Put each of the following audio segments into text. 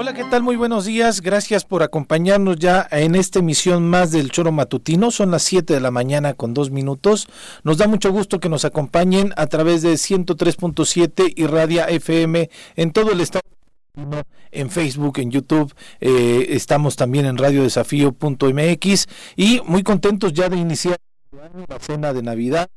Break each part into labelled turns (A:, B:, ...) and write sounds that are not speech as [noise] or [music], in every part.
A: Hola, ¿qué tal? Muy buenos días. Gracias por acompañarnos ya en esta emisión más del Choro Matutino. Son las 7 de la mañana con dos minutos. Nos da mucho gusto que nos acompañen a través de 103.7 y Radia FM en todo el estado en Facebook, en YouTube, eh, estamos también en radiodesafío.mx y muy contentos ya de iniciar la cena de Navidad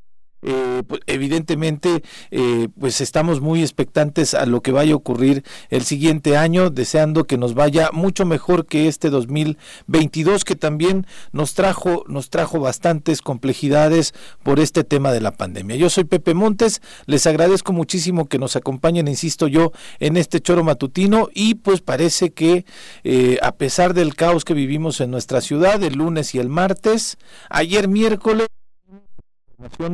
A: eh, pues, evidentemente eh, pues estamos muy expectantes a lo que vaya a ocurrir el siguiente año, deseando que nos vaya mucho mejor que este 2022 que también nos trajo nos trajo bastantes complejidades por este tema de la pandemia. Yo soy Pepe Montes, les agradezco muchísimo que nos acompañen, insisto yo, en este choro matutino y pues parece que eh, a pesar del caos que vivimos en nuestra ciudad el lunes y el martes, ayer miércoles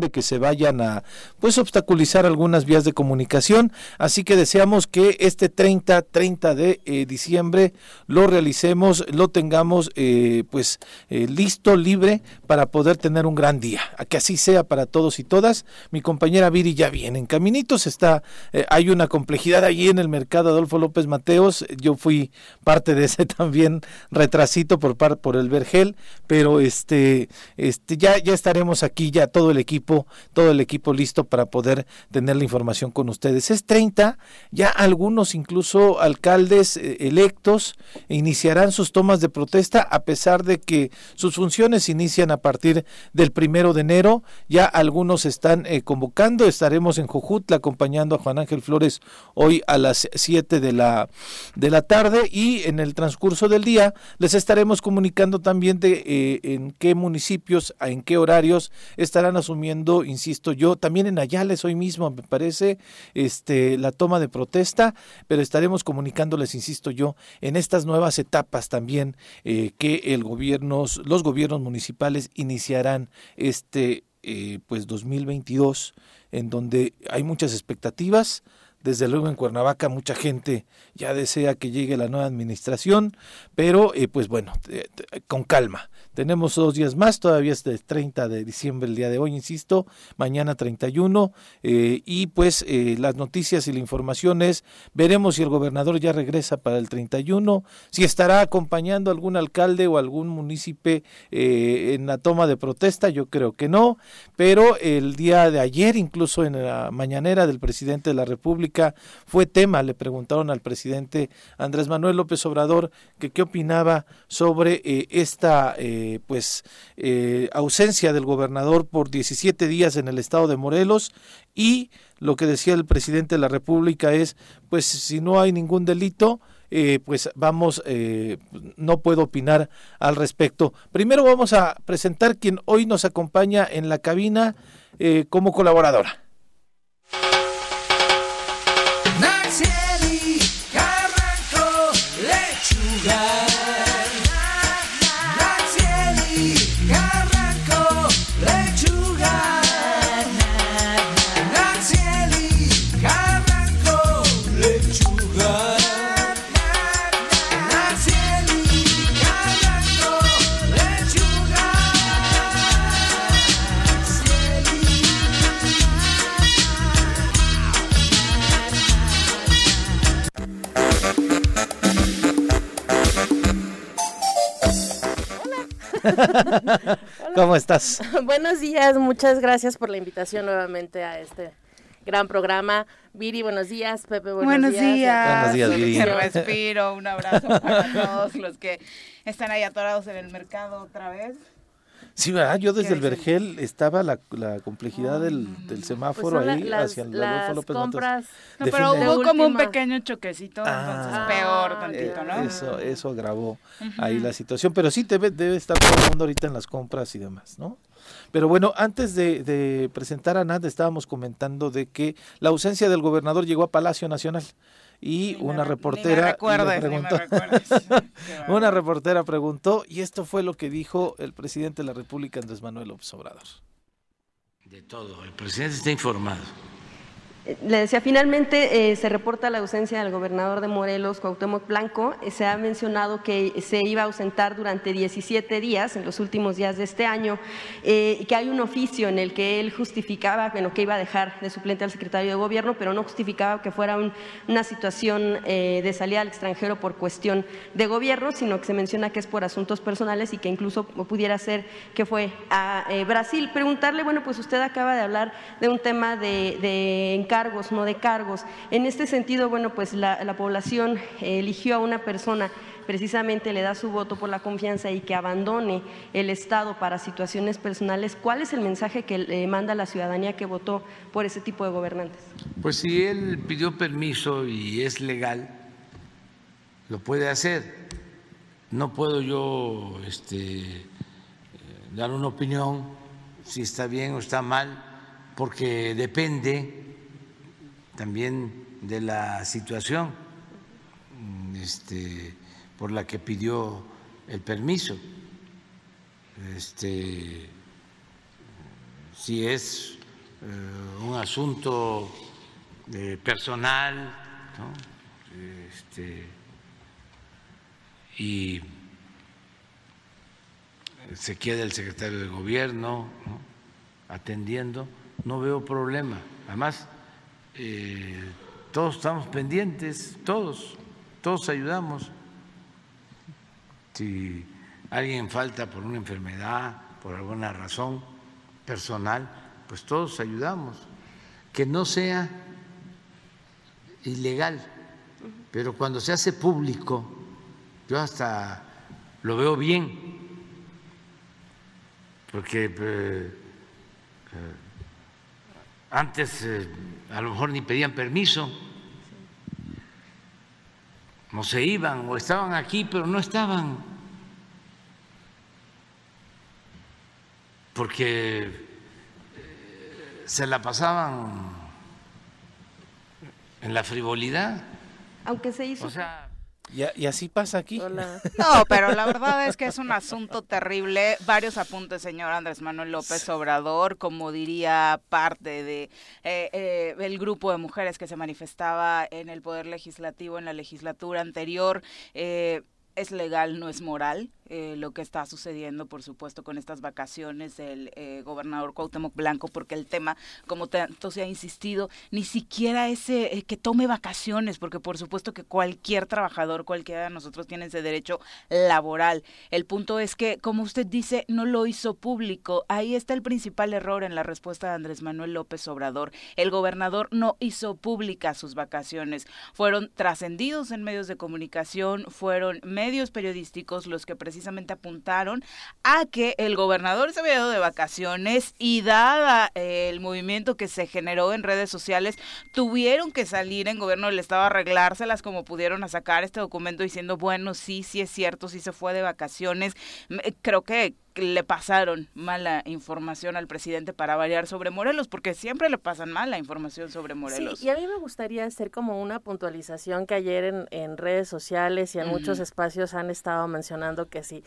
A: de que se vayan a pues obstaculizar algunas vías de comunicación. Así que deseamos que este 30 30 de eh, diciembre lo realicemos lo tengamos eh, pues eh, listo libre para poder tener un gran día. A que así sea para todos y todas. Mi compañera Viri ya viene en caminitos está hay una complejidad allí en el mercado Adolfo López Mateos. Yo fui parte de ese [laughs] también retrasito por por el Vergel pero este este ya ya estaremos aquí ya todo el equipo, todo el equipo listo para poder tener la información con ustedes. Es 30, ya algunos incluso alcaldes eh, electos iniciarán sus tomas de protesta a pesar de que sus funciones inician a partir del primero de enero. Ya algunos están eh, convocando, estaremos en Jojutla acompañando a Juan Ángel Flores hoy a las 7 de la, de la tarde y en el transcurso del día les estaremos comunicando también de eh, en qué municipios, en qué horarios estarán asumiendo, insisto yo, también en Ayales hoy mismo, me parece, este, la toma de protesta, pero estaremos comunicándoles, insisto yo, en estas nuevas etapas también eh, que el gobierno, los gobiernos municipales iniciarán este, eh, pues 2022, en donde hay muchas expectativas, desde luego en Cuernavaca mucha gente ya desea que llegue la nueva administración, pero eh, pues bueno, con calma. Tenemos dos días más, todavía es el 30 de diciembre el día de hoy, insisto, mañana 31, eh, y pues eh, las noticias y la información es, veremos si el gobernador ya regresa para el 31, si estará acompañando algún alcalde o algún municipio eh, en la toma de protesta, yo creo que no, pero el día de ayer, incluso en la mañanera del presidente de la República, fue tema, le preguntaron al presidente Andrés Manuel López Obrador que qué opinaba sobre esta... Eh, pues eh, ausencia del gobernador por 17 días en el estado de Morelos y lo que decía el presidente de la República es pues si no hay ningún delito eh, pues vamos, no puedo opinar al respecto. Primero vamos a presentar quien hoy nos acompaña en la cabina como colaboradora. Estás? [laughs]
B: buenos días, muchas gracias por la invitación nuevamente a este gran programa. Viri, buenos días. Pepe, buenos,
C: buenos días.
A: Buenos días, Viri.
C: respiro, un abrazo para todos los que están ahí atorados en el mercado otra vez.
A: Sí, ¿verdad? Yo desde el Vergel estaba la, la complejidad del, del, semáforo
B: pues
A: ahí hacia el Adolfo López
B: compras
C: No, pero hubo como un pequeño choquecito, entonces ah, peor tantito, ¿no?
A: Eso, eso agravó ahí la situación, pero sí debe, debe estar todo el mundo ahorita en las compras y demás, ¿no? Pero bueno, antes de, de presentar a Nat, estábamos comentando de que la ausencia del gobernador llegó a Palacio Nacional y una reportera preguntó, [laughs] una reportera preguntó y esto fue lo que dijo el presidente de la República Andrés Manuel López Obrador.
D: De todo, el presidente está informado Le decía, finalmente eh, se reporta la ausencia del gobernador de Morelos, Cuauhtémoc Blanco. Eh, se ha mencionado que se iba a ausentar durante 17 días, en los últimos días de este año, eh, que hay un oficio en el que él justificaba, bueno, que iba a dejar de suplente al secretario de gobierno, pero no justificaba que fuera una situación de salida al extranjero por cuestión de gobierno, sino que se menciona que es por asuntos personales y que incluso pudiera ser que fue a Brasil. Preguntarle, bueno, pues usted acaba de hablar de un tema de, de cargos, no de cargos. En este sentido, bueno, pues la, población eligió a una persona precisamente le da su voto por la confianza y que abandone el Estado para situaciones personales, ¿cuál es el mensaje que le manda la ciudadanía que votó por ese tipo de gobernantes?
E: Pues si él pidió permiso y es legal, lo puede hacer. No puedo yo este, dar una opinión si está bien o está mal, porque depende también de la situación este, por la que pidió el permiso. Este, si es eh, un asunto eh, personal este, y se queda el secretario de gobierno atendiendo, no veo problema. Además, eh, todos estamos pendientes, todos, todos ayudamos. Si alguien falta por una enfermedad, por alguna razón personal, pues todos ayudamos. Que no sea ilegal, pero cuando se hace público, yo hasta lo veo bien, porque eh, eh, antes eh, a lo mejor ni pedían permiso, no se iban o estaban aquí pero no estaban, porque eh, se la pasaban en la frivolidad.
D: Aunque se hizo.
E: O sea,
A: y, así pasa aquí. [laughs]
C: No, pero la verdad es que es un asunto terrible. Varios apuntes, señor Andrés Manuel López Obrador, como diría parte de eh, eh, el grupo de mujeres que se manifestaba en el Poder Legislativo en la legislatura anterior. Eh, es legal, no es moral. Eh, lo que está sucediendo, por supuesto, con estas vacaciones del eh, gobernador Cuauhtémoc Blanco, porque el tema, como tanto se ha insistido, ni siquiera ese eh, que tome vacaciones, porque por supuesto que cualquier trabajador, cualquiera de nosotros tiene ese derecho laboral. El punto es que, como usted dice, no lo hizo público. Ahí está el principal error en la respuesta de Andrés Manuel López Obrador. El gobernador no hizo públicas sus vacaciones. Fueron trascendidos en medios de comunicación, fueron medios periodísticos los que precisamente precisamente apuntaron a que el gobernador se había ido de vacaciones y dada eh, el movimiento que se generó en redes sociales, tuvieron que salir en gobierno del estado a arreglárselas como pudieron a sacar este documento diciendo, bueno, sí, sí es cierto, sí se fue de vacaciones. Creo que le pasaron mala información al presidente para variar sobre Morelos, porque siempre le pasan mala información sobre Morelos.
B: Sí, y a mí me gustaría hacer como una puntualización que ayer en, en redes sociales y en muchos espacios han estado mencionando que si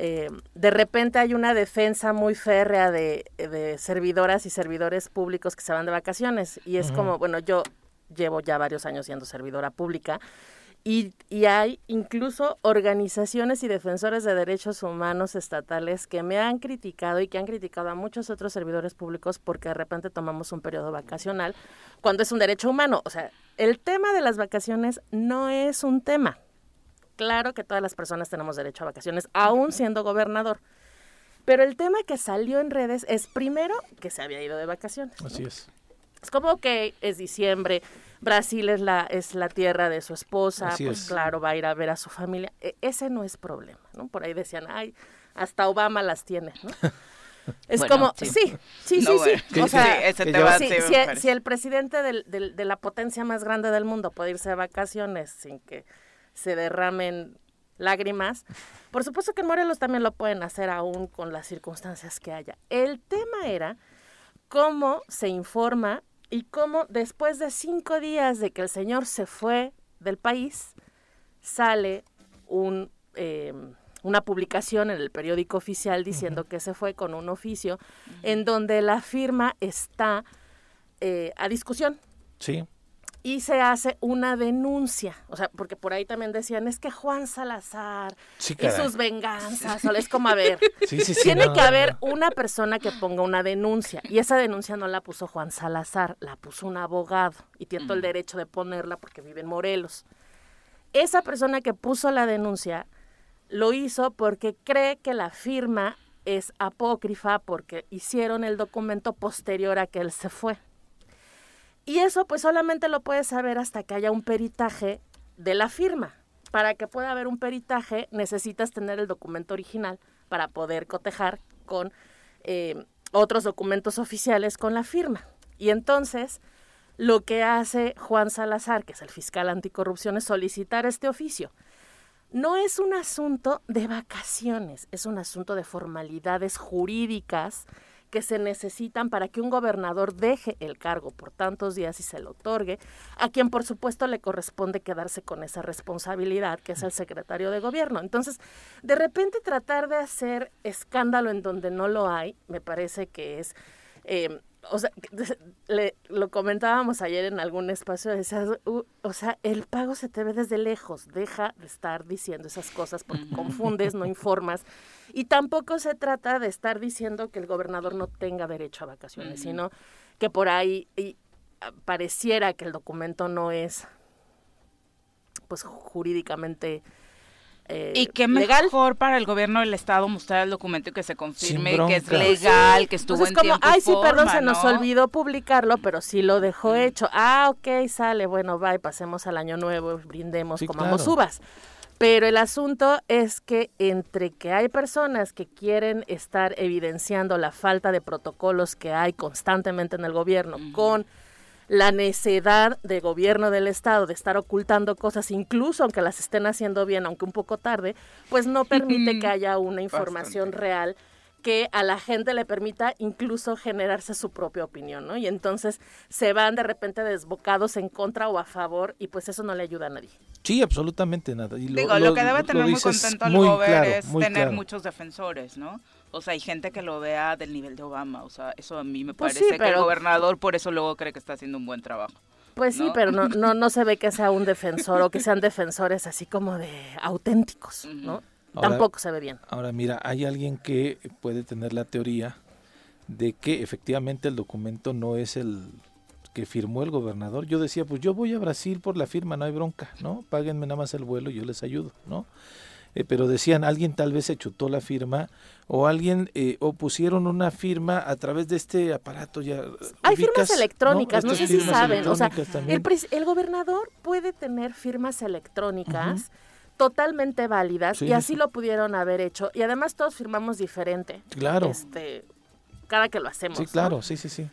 B: eh, de repente hay una defensa muy férrea de, servidoras y servidores públicos que se van de vacaciones. Y es como, bueno, yo llevo ya varios años siendo servidora pública y, hay incluso organizaciones y defensores de derechos humanos estatales que me han criticado y que han criticado a muchos otros servidores públicos porque de repente tomamos un periodo vacacional cuando es un derecho humano. O sea, el tema de las vacaciones no es un tema. Claro que todas las personas tenemos derecho a vacaciones, aún siendo gobernador. Pero el tema que salió en redes es primero que se había ido de vacaciones.
A: Así es.
B: Es como que es diciembre, Brasil es la, es la tierra de su esposa, pues claro, va a ir a ver a su familia. E, ese no es problema, ¿no? Por ahí decían, ay, hasta Obama las tiene, ¿no? [laughs] Es como, sí, sí, sí, sí. O sea, ese si, si, el presidente del, de la potencia más grande del mundo puede irse de vacaciones sin que se derramen lágrimas, por supuesto que en Morelos también lo pueden hacer aún con las circunstancias que haya. El tema era cómo se informa y cómo después de cinco días de que el señor se fue del país, sale un, eh, una publicación en el periódico oficial diciendo que se fue con un oficio en donde la firma está eh, a discusión.
A: Sí
B: y se hace una denuncia, o sea, porque por ahí también decían, es que Juan Salazar y sus venganzas, o es como a ver, [laughs] tiene que haber una persona que ponga una denuncia, y esa denuncia no la puso Juan Salazar, la puso un abogado, y tiene todo el derecho de ponerla porque vive en Morelos. Esa persona que puso la denuncia lo hizo porque cree que la firma es apócrifa porque hicieron el documento posterior a que él se fue. Y eso pues solamente lo puedes saber hasta que haya un peritaje de la firma. Para que pueda haber un peritaje necesitas tener el documento original para poder cotejar con eh, otros documentos oficiales con la firma. Y entonces lo que hace Juan Salazar, que es el fiscal anticorrupción, es solicitar este oficio. No es un asunto de vacaciones, es un asunto de formalidades jurídicas que se necesitan para que un gobernador deje el cargo por tantos días y se lo otorgue, a quien por supuesto le corresponde quedarse con esa responsabilidad, que es el secretario de gobierno. Entonces, de repente tratar de hacer escándalo en donde no lo hay, me parece que es... Eh, o sea, le, lo comentábamos ayer en algún espacio, o sea, el pago se te ve desde lejos, deja de estar diciendo esas cosas porque confundes, no informas, y tampoco se trata de estar diciendo que el gobernador no tenga derecho a vacaciones, sino que por ahí y, pareciera que el documento no es pues jurídicamente eh,
C: y qué mejor para el gobierno del estado mostrar el documento y que se confirme que es legal, que estuvo pues es como,
B: Ay, sí, perdón, se nos olvidó publicarlo, pero sí lo dejó hecho. Ah, ok, sale, bueno, bye, pasemos al año nuevo, brindemos, comamos uvas. Pero el asunto es que entre que hay personas que quieren estar evidenciando la falta de protocolos que hay constantemente en el gobierno con la necedad de gobierno del Estado de estar ocultando cosas, incluso aunque las estén haciendo bien, aunque un poco tarde, pues no permite que haya una información real que a la gente le permita incluso generarse su propia opinión, ¿no? Y entonces se van de repente desbocados en contra o a favor y pues eso no le ayuda a nadie.
A: Sí, absolutamente nada.
C: Y lo, Digo, lo, que debe tener muy contento al gobierno es tener muchos defensores, ¿no? O sea, hay gente que lo vea del nivel de Obama. O sea, eso a mí me pues parece que el gobernador por eso luego cree que está haciendo un buen trabajo.
B: Pues sí, pero no, no, no se ve que sea un defensor o que sean [laughs] defensores así como de auténticos, ¿no? Tampoco se ve bien.
A: Ahora, mira, hay alguien que puede tener la teoría de que efectivamente el documento no es el que firmó el gobernador. Yo decía, pues yo voy a Brasil por la firma, no hay bronca, ¿no? Páguenme nada más el vuelo y yo les ayudo, ¿no? Eh, pero decían, alguien tal vez se chutó la firma o alguien eh, o pusieron una firma a través de este aparato ya
B: hay firmas electrónicas no, sé si saben o sea el, el, gobernador puede tener firmas electrónicas totalmente válidas y así lo pudieron haber hecho y además todos firmamos diferente.
A: Claro.
B: Este cada que lo hacemos
A: sí claro sí sí sí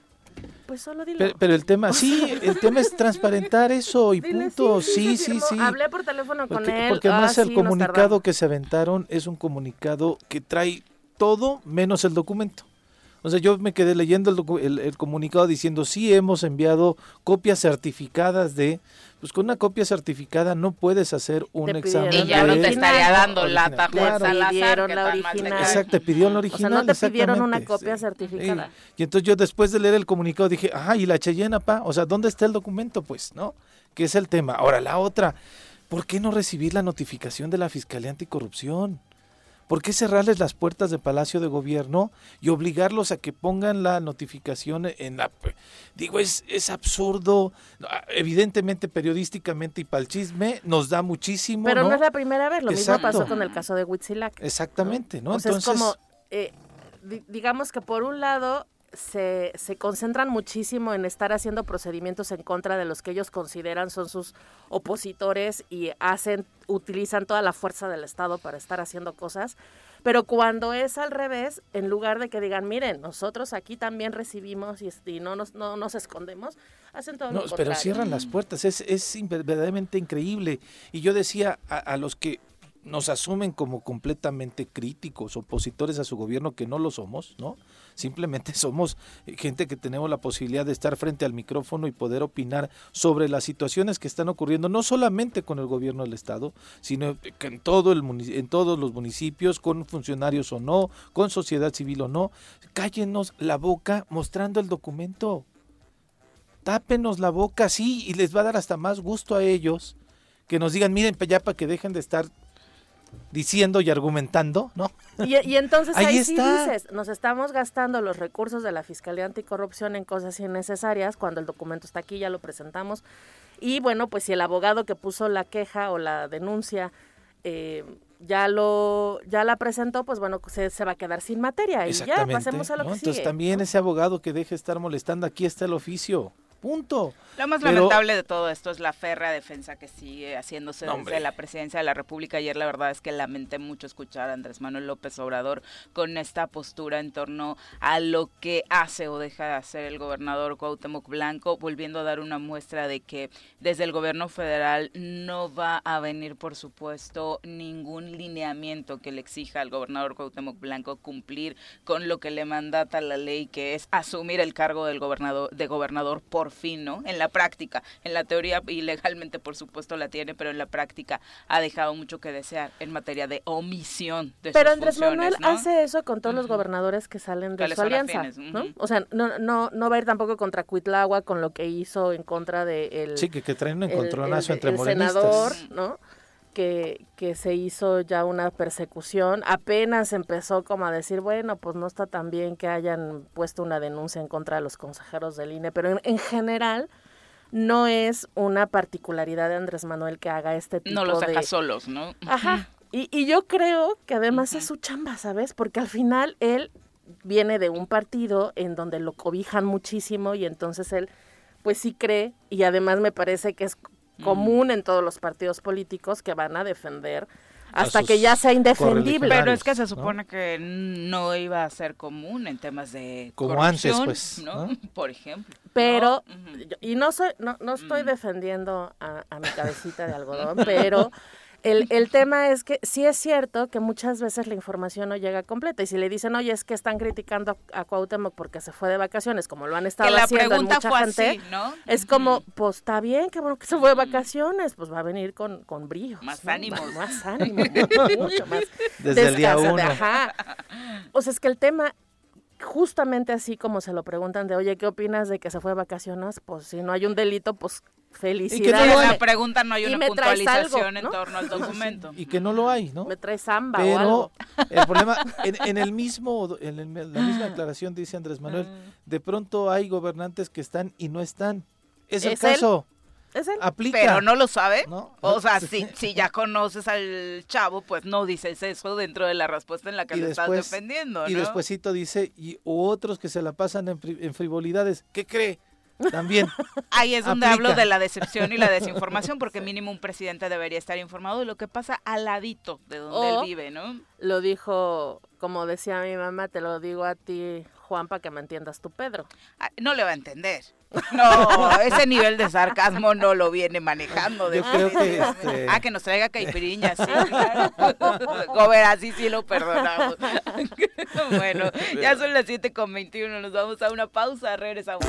B: pues solo dilo.
A: Pero, el tema, sí, el tema es transparentar eso y punto. Sí, sí, sí,
B: Hablé por teléfono con él.
A: Porque además ah, el comunicado que se aventaron es un comunicado que trae todo menos el documento. O sea, yo me quedé leyendo el, el, comunicado diciendo, sí, hemos enviado copias certificadas de... Pues con una copia certificada no puedes hacer un examen.
C: Y ya no te estaría dando la Juan Salazar,
B: la original.
A: Exacto, te pidieron la original.
B: O sea, no te pidieron una copia certificada.
A: Y entonces yo después de leer el comunicado dije, ajá, ¿y la Cheyenne, pa? O sea, ¿dónde está el documento, pues? ¿No? Que es el tema. Ahora, la otra, ¿por qué no recibir la notificación de la Fiscalía Anticorrupción? ¿Por qué cerrarles las puertas de Palacio de Gobierno y obligarlos a que pongan la notificación en la... Digo, es, es absurdo. Evidentemente, periodísticamente y para el chisme nos da muchísimo.
B: Pero no, es la primera vez, lo mismo pasó con el caso de Huitzilac.
A: Exactamente, ¿no?
B: Entonces, es como, eh, digamos que por un lado se, se, concentran muchísimo en estar haciendo procedimientos en contra de los que ellos consideran son sus opositores y hacen, utilizan toda la fuerza del Estado para estar haciendo cosas. Pero cuando es al revés, en lugar de que digan, miren, nosotros aquí también recibimos y, no, nos, no nos escondemos, hacen todo
A: no,
B: lo
A: Pero cierran las puertas, es, es verdaderamente increíble. Y yo decía a, a los que nos asumen como completamente críticos, opositores a su gobierno, que no lo somos, ¿no? Simplemente [laughs] somos gente que tenemos la posibilidad de estar frente al micrófono y poder opinar sobre las situaciones que están ocurriendo, no solamente con el gobierno del Estado, sino en, todo el, en todos los municipios, con funcionarios o no, con sociedad civil o no. Cállenos la boca mostrando el documento. tápenos la boca, sí, y les va a dar hasta más gusto a ellos que nos digan, miren, ya para que dejen de estar diciendo y argumentando, ¿no?
B: Y, entonces [laughs] ahí, sí dices, nos estamos gastando los recursos de la Fiscalía Anticorrupción en cosas innecesarias cuando el documento está aquí, ya lo presentamos. Y bueno, pues si el abogado que puso la queja o la denuncia eh, ya lo ya la presentó, pues bueno, se, se va a quedar sin materia y ya pasemos a lo que
A: Entonces también ese abogado que deje estar molestando, aquí está el oficio. Punto.
C: Lo más lamentable de todo esto es la férrea defensa que sigue haciéndose desde la presidencia de la República. Ayer la verdad es que lamenté mucho escuchar a Andrés Manuel López Obrador con esta postura en torno a lo que hace o deja de hacer el gobernador Cuauhtémoc Blanco, volviendo a dar una muestra de que desde el gobierno federal no va a venir, por supuesto, ningún lineamiento que le exija al gobernador Cuauhtémoc Blanco cumplir con lo que le mandata la ley, que es asumir el cargo del gobernador de gobernador por fin, ¿no? En la práctica, en la teoría y legalmente por supuesto la tiene, pero en la práctica ha dejado mucho que desear en materia de omisión de
B: Pero Andrés Manuel hace eso con todos los gobernadores que salen de su alianza, ¿no? O sea, no, no, no va a ir tampoco contra Cuitlagua con lo que hizo en contra de el
A: Sí, que, que traen un encontronazo entre el
B: senador, ¿no? Que, que, se hizo ya una persecución, apenas empezó como a decir, bueno, pues no está tan bien que hayan puesto una denuncia en contra de los consejeros del INE, pero en, general no es una particularidad de Andrés Manuel que haga este tipo de...
C: No los
B: deja
C: solos, ¿no?
B: Ajá. Y, y yo creo que además es su chamba, ¿sabes? Porque al final él viene de un partido en donde lo cobijan muchísimo y entonces él pues sí cree y además me parece que es común en todos los partidos políticos que van a defender hasta que ya sea indefendible.
C: Pero es que se supone que no iba a ser común en temas de
A: como antes, pues,
C: ¿no? [laughs] Por ejemplo.
B: Pero y no soy no, no estoy defendiendo a, a mi cabecita de algodón, pero [laughs] el, el, tema es que sí es cierto que muchas veces la información no llega completa y si le dicen, oye, es que están criticando a Cuauhtémoc porque se fue de vacaciones, como lo han estado que la haciendo mucha gente,
C: ¿no?
B: es como, pues está bien, que bueno que se fue de vacaciones, pues va a venir con, con brillo.
C: Más ánimo.
B: Más ánimo, [laughs] mucho más.
A: Desde el día uno.
B: Ajá. O sea, es que el tema justamente así como se lo preguntan de, oye, ¿qué opinas de que se fue de vacaciones? Pues si no hay un delito, pues felicidades.
C: Y que la pregunta no hay una puntualización en torno al documento.
A: Y que no lo hay, ¿no?
B: Me trae samba
A: Pero
B: o algo.
A: el problema, en, el mismo, en la misma declaración dice Andrés Manuel, mm. de pronto hay gobernantes que están y no están. Es, el caso.
B: ¿Es él?
A: Aplica.
C: Pero no lo sabe. O sea, [laughs] si, si ya conoces al chavo, pues no dices eso dentro de la respuesta en la que lo estás defendiendo. ¿no?
A: Y despuésito dice, y otros que se la pasan en, en frivolidades. ¿Qué cree? También. [laughs]
C: Ahí es donde hablo de la decepción y la [laughs] desinformación, porque mínimo un presidente debería estar informado de lo que pasa al ladito de donde él vive, ¿no?
B: Lo dijo, como decía mi mamá, te lo digo a ti, Juan, para que me entiendas tú, Pedro.
C: Ah, no le va a entender. [laughs] No, ese nivel de sarcasmo no lo viene manejando.
A: Yo creo que este...
C: Ah, que nos traiga caipiriña, sí, claro. Gober, así sí lo perdonamos. [laughs] bueno, ya son las 7 con 21, nos vamos a una pausa, regresamos.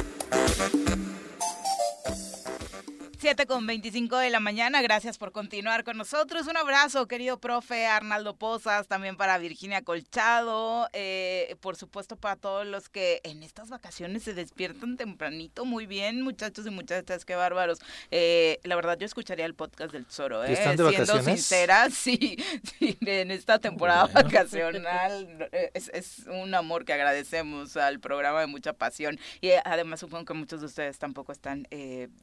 C: 7 con 25 de la mañana, gracias por continuar con nosotros. Un abrazo, querido profe Arnaldo Pozas, también para Virginia Colchado, eh, por supuesto para todos los que en estas vacaciones se despiertan tempranito. Muy bien, muchachos y muchachas, qué bárbaros. Eh, la verdad, yo escucharía el podcast del Tesoro, ¿eh?
A: Siendo
C: sincera, [laughs] sí, sí, en esta temporada vacacional es, es un amor que agradecemos al programa de mucha pasión y además supongo que muchos de ustedes tampoco están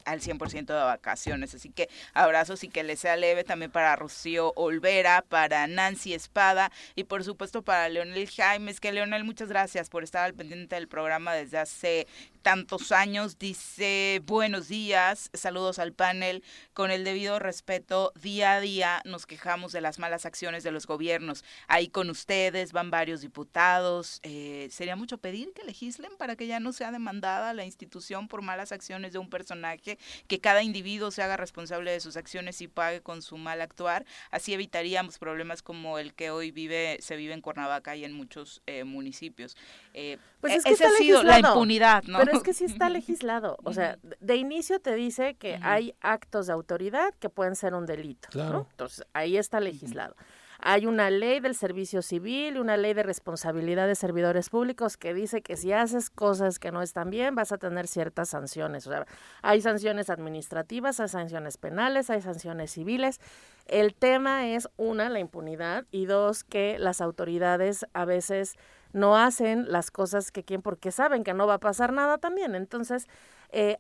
C: al 100% vacaciones. Así que abrazos y que les sea leve también para Rocío Olvera, para Nancy Espada y por supuesto para Leonel Jaimes. Que Leonel, muchas gracias por estar al pendiente del programa desde hace tantos años. Dice, buenos días, saludos al panel. Con el debido respeto, día a día nos quejamos de las malas acciones de los gobiernos. Ahí con ustedes van varios diputados. Eh, sería mucho pedir que legislen para que ya no sea demandada la institución por malas acciones de un personaje, que cada individuo se haga responsable de sus acciones y pague con su mal actuar. Así evitaríamos problemas como el que hoy vive se vive en Cuernavaca y en muchos eh, municipios.
B: Eh, pues es que esa ha sido la impunidad, ¿no? Es que sí está [laughs] legislado. O sea, de inicio te dice que hay actos de autoridad que pueden ser un delito. Claro. Entonces, ahí está legislado. Hay una ley del servicio civil y una ley de responsabilidad de servidores públicos que dice que si haces cosas que no están bien vas a tener ciertas sanciones. O sea, hay sanciones administrativas, hay sanciones penales, hay sanciones civiles. El tema es, una, la impunidad y dos, que las autoridades a veces no hacen las cosas que quieren porque saben que no va a pasar nada también. Entonces, eh,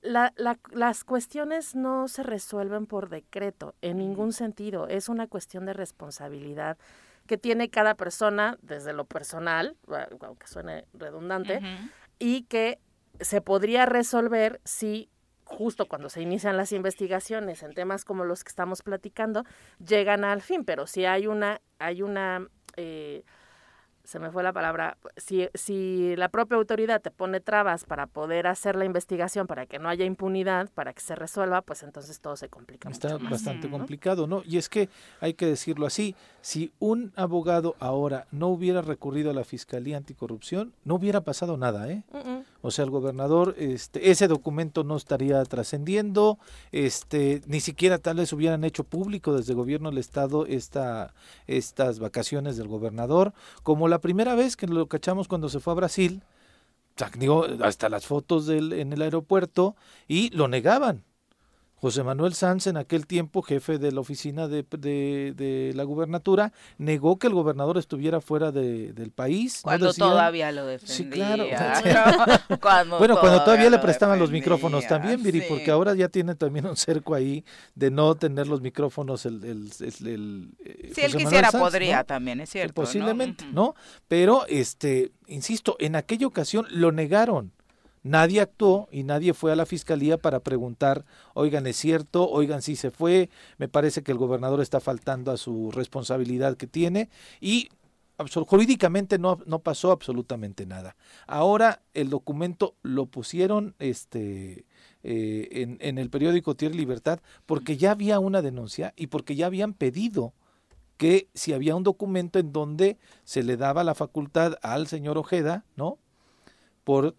B: la, las cuestiones no se resuelven por decreto en ningún sentido. Es una cuestión de responsabilidad que tiene cada persona desde lo personal, aunque suene redundante, y que se podría resolver si justo cuando se inician las investigaciones en temas como los que estamos platicando, llegan al fin, pero si hay una, hay una eh, se me fue la palabra, si, si la propia autoridad te pone trabas para poder hacer la investigación, para que no haya impunidad, para que se resuelva, pues entonces todo se complica.
A: Está bastante complicado, ¿no? Y es que hay que decirlo así, si un abogado ahora no hubiera recurrido a la Fiscalía Anticorrupción, no hubiera pasado nada, ¿eh? O sea, el gobernador, este, ese documento no estaría trascendiendo, este, ni siquiera tal vez hubieran hecho público desde el gobierno del estado esta, estas vacaciones del gobernador, como la primera vez que lo cachamos cuando se fue a Brasil, digo, hasta las fotos del, en el aeropuerto, y lo negaban. José Manuel Sanz, en aquel tiempo jefe de la oficina de, de, la gubernatura, negó que el gobernador estuviera fuera de, del país.
C: Cuando todavía lo defendía. [laughs] Sí, [laughs] claro.
A: bueno, cuando todavía le prestaban los micrófonos también, Viri, porque ahora ya tiene también un cerco ahí de no tener los micrófonos el... el, el,
C: eh, si él quisiera podría también, es cierto.
A: Posiblemente, ¿no? Pero, este, insisto, en aquella ocasión lo negaron Nadie actuó y nadie fue a la fiscalía para preguntar, oigan, es cierto, oigan, sí se fue, me parece que el gobernador está faltando a su responsabilidad que tiene y jurídicamente no, no pasó absolutamente nada. Ahora el documento lo pusieron este, eh, en, en, el periódico Tierra Libertad porque ya había una denuncia y porque ya habían pedido que si había un documento en donde se le daba la facultad al señor Ojeda, ¿no? Por,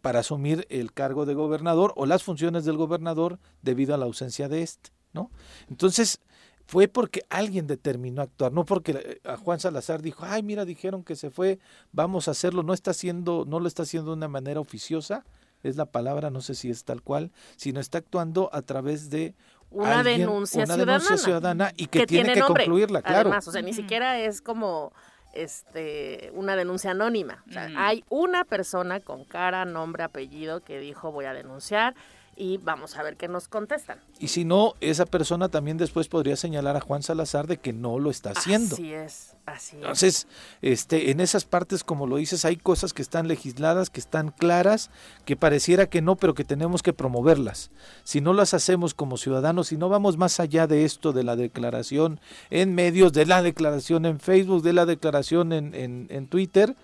A: para asumir el cargo de gobernador o las funciones del gobernador debido a la ausencia de este, ¿no? Entonces, fue porque alguien determinó actuar, no porque eh, a Juan Salazar dijo, ay, mira, dijeron que se fue, vamos a hacerlo, no está haciendo, no lo está haciendo de una manera oficiosa, es la palabra, no sé si es tal cual, sino está actuando a través de
B: una denuncia
A: una
B: ciudadana,
A: denuncia ciudadana y que, tiene, que concluirla, claro.
B: Además, o sea, ni siquiera es como este, una denuncia anónima. hay una persona con cara, nombre, apellido que dijo voy a denunciar y vamos a ver qué nos contestan.
A: Y si no, esa persona también después podría señalar a Juan Salazar de que no lo está haciendo.
B: Así es, así
A: es. Entonces, este, en esas partes, como lo dices, hay cosas que están legisladas, que están claras, que pareciera que no, pero que tenemos que promoverlas. Si no las hacemos como ciudadanos, si no vamos más allá de esto, de la declaración en medios, de la declaración en Facebook, de la declaración en, en, en Twitter,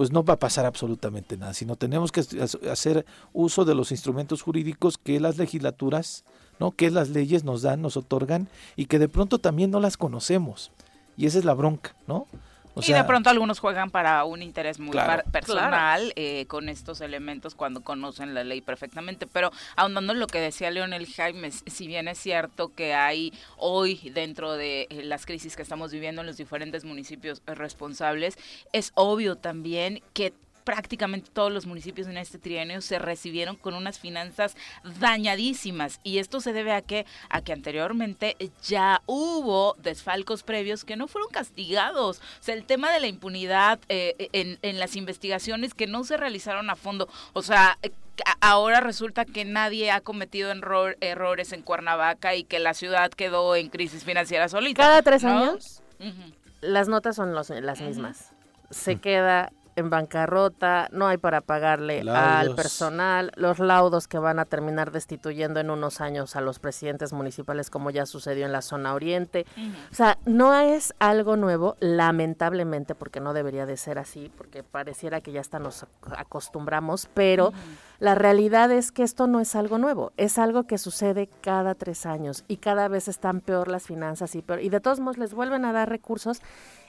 A: pues no va a pasar absolutamente nada, sino tenemos que hacer uso de los instrumentos jurídicos que las legislaturas, ¿no? que las leyes nos dan, nos otorgan y que de pronto también no las conocemos. Y esa es la bronca, ¿no?
C: Y de pronto algunos juegan para un interés muy personal eh, con estos elementos cuando conocen la ley perfectamente. Pero ahondando en lo que decía Leonel Jaime, si bien es cierto que hay hoy dentro de eh, las crisis que estamos viviendo en los diferentes municipios responsables, es obvio también que prácticamente todos los municipios en este trienio se recibieron con unas finanzas dañadísimas y esto se debe a que a que anteriormente ya hubo desfalcos previos que no fueron castigados. O sea, el tema de la impunidad eh, en, en las investigaciones que no se realizaron a fondo, o sea, ahora resulta que nadie ha cometido errores en Cuernavaca y que la ciudad quedó en crisis financiera solita.
B: Cada tres años las notas son las mismas. Se queda en bancarrota, no hay para pagarle al personal, los laudos que van a terminar destituyendo en unos años a los presidentes municipales como ya sucedió en la zona oriente. O sea, no es algo nuevo, lamentablemente, porque no debería de ser así, porque pareciera que ya hasta nos acostumbramos, pero La realidad es que esto no es algo nuevo, es algo que sucede cada tres años y cada vez están peor las finanzas y peor. Y de todos modos les vuelven a dar recursos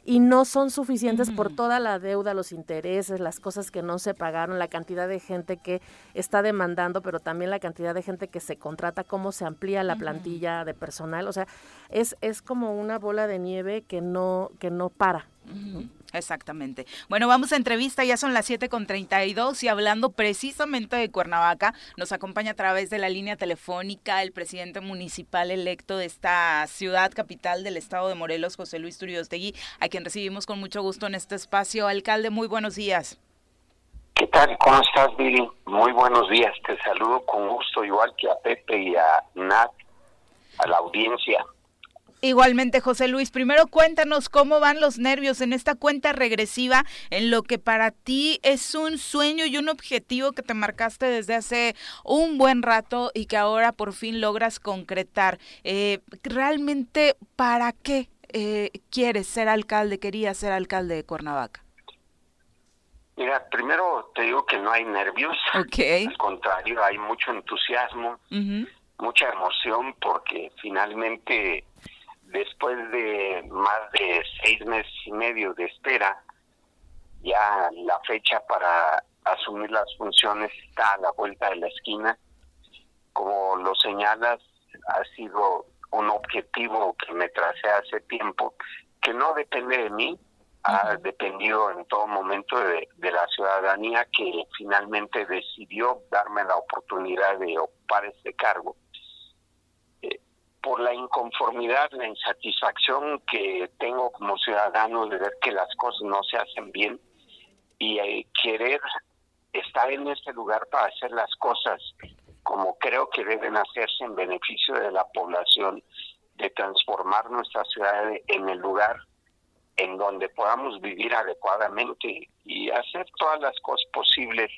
B: y no son suficientes por toda la deuda, los intereses, las cosas que no se pagaron, la cantidad de gente que está demandando, pero también la cantidad de gente que se contrata, cómo se amplía la plantilla de personal, o sea, es es como una bola de nieve que no que no para.
C: Exactamente. Bueno, vamos a entrevista, ya son las 7 con 32 y hablando precisamente de Cuernavaca, nos acompaña a través de la línea telefónica el presidente municipal electo de esta ciudad capital del estado de Morelos, José Luis Turiostegui, a quien recibimos con mucho gusto en este espacio. Alcalde, muy buenos días.
F: ¿Qué tal? ¿Cómo estás, Billy? Muy buenos días. Te saludo con gusto, igual que a Pepe y a Nat, a la audiencia.
C: Igualmente, José Luis, primero cuéntanos cómo van los nervios en esta cuenta regresiva, en lo que para ti es un sueño y un objetivo que te marcaste desde hace un buen rato y que ahora por fin logras concretar. Eh, ¿Realmente para qué eh, quieres ser alcalde, querías ser alcalde de Cuernavaca?
F: Mira, primero te digo que no hay nervios.
C: Okay.
F: Al contrario, hay mucho entusiasmo, mucha emoción porque finalmente después de más de seis meses y medio de espera, ya la fecha para asumir las funciones está a la vuelta de la esquina. Como lo señalas, ha sido un objetivo que me tracé hace tiempo, que no depende de mí, ha dependido en todo momento de, de, la ciudadanía que finalmente decidió darme la oportunidad de ocupar este cargo por la inconformidad, la insatisfacción que tengo como ciudadano de ver que las cosas no se hacen bien y eh, querer estar en este lugar para hacer las cosas como creo que deben hacerse en beneficio de la población, de transformar nuestra ciudad en el lugar en donde podamos vivir adecuadamente y hacer todas las cosas posibles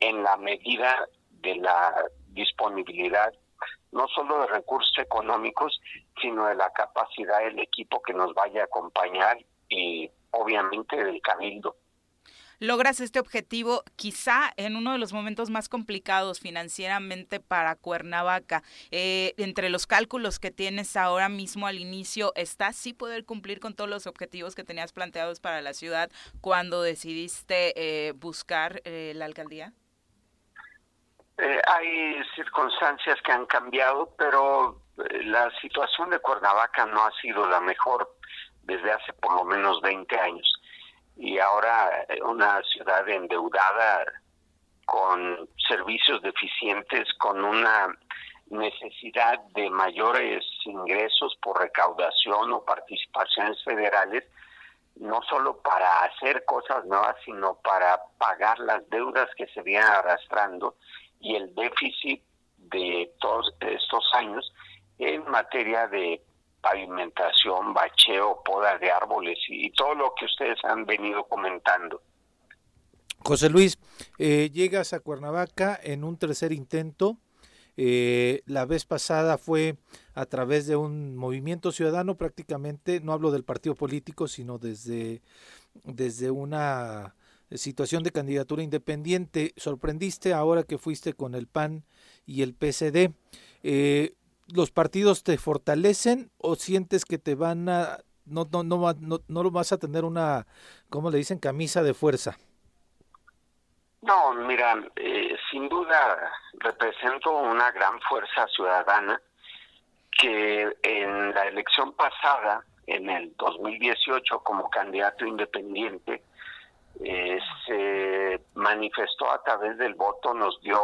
F: en la medida de la disponibilidad no solo de recursos económicos, sino de la capacidad del equipo que nos vaya a acompañar y obviamente del cabildo.
C: Logras este objetivo quizá en uno de los momentos más complicados financieramente para Cuernavaca. Eh, entre los cálculos que tienes ahora mismo al inicio, ¿está sí poder cumplir con todos los objetivos que tenías planteados para la ciudad cuando decidiste eh, buscar eh, la alcaldía?
F: Eh, hay circunstancias que han cambiado, pero eh, la situación de Cuernavaca no ha sido la mejor desde hace por lo menos 20 años. Y ahora eh, una ciudad endeudada con servicios deficientes, con una necesidad de mayores ingresos por recaudación o participaciones federales, no solo para hacer cosas nuevas, sino para pagar las deudas que se vienen arrastrando y el déficit de todos estos años en materia de pavimentación, bacheo, poda de árboles y, todo lo que ustedes han venido comentando.
A: José Luis, eh, llegas a Cuernavaca en un tercer intento. Eh, la vez pasada fue a través de un movimiento ciudadano prácticamente, no hablo del partido político, sino desde, desde una situación de candidatura independiente. Sorprendiste ahora que fuiste con el PAN y el PCD. Eh, ¿Los partidos te fortalecen o sientes que te van a... No, no, no, no, no vas a tener una, ¿cómo le dicen? Camisa de fuerza.
F: No, mira, eh, sin duda represento una gran fuerza ciudadana que en la elección pasada, en el 2018, como candidato independiente, eh, se manifestó a través del voto, nos dio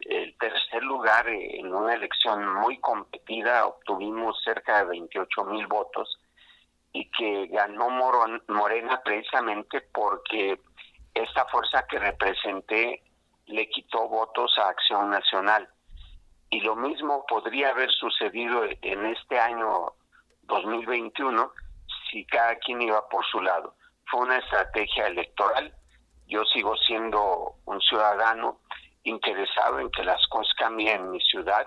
F: el tercer lugar en una elección muy competida, obtuvimos cerca de 28 mil votos y que ganó Morena precisamente porque esta fuerza que representé le quitó votos a Acción Nacional. Y lo mismo podría haber sucedido en este año 2021 si cada quien iba por su lado fue una estrategia electoral. Yo sigo siendo un ciudadano interesado en que las cosas cambien en mi ciudad.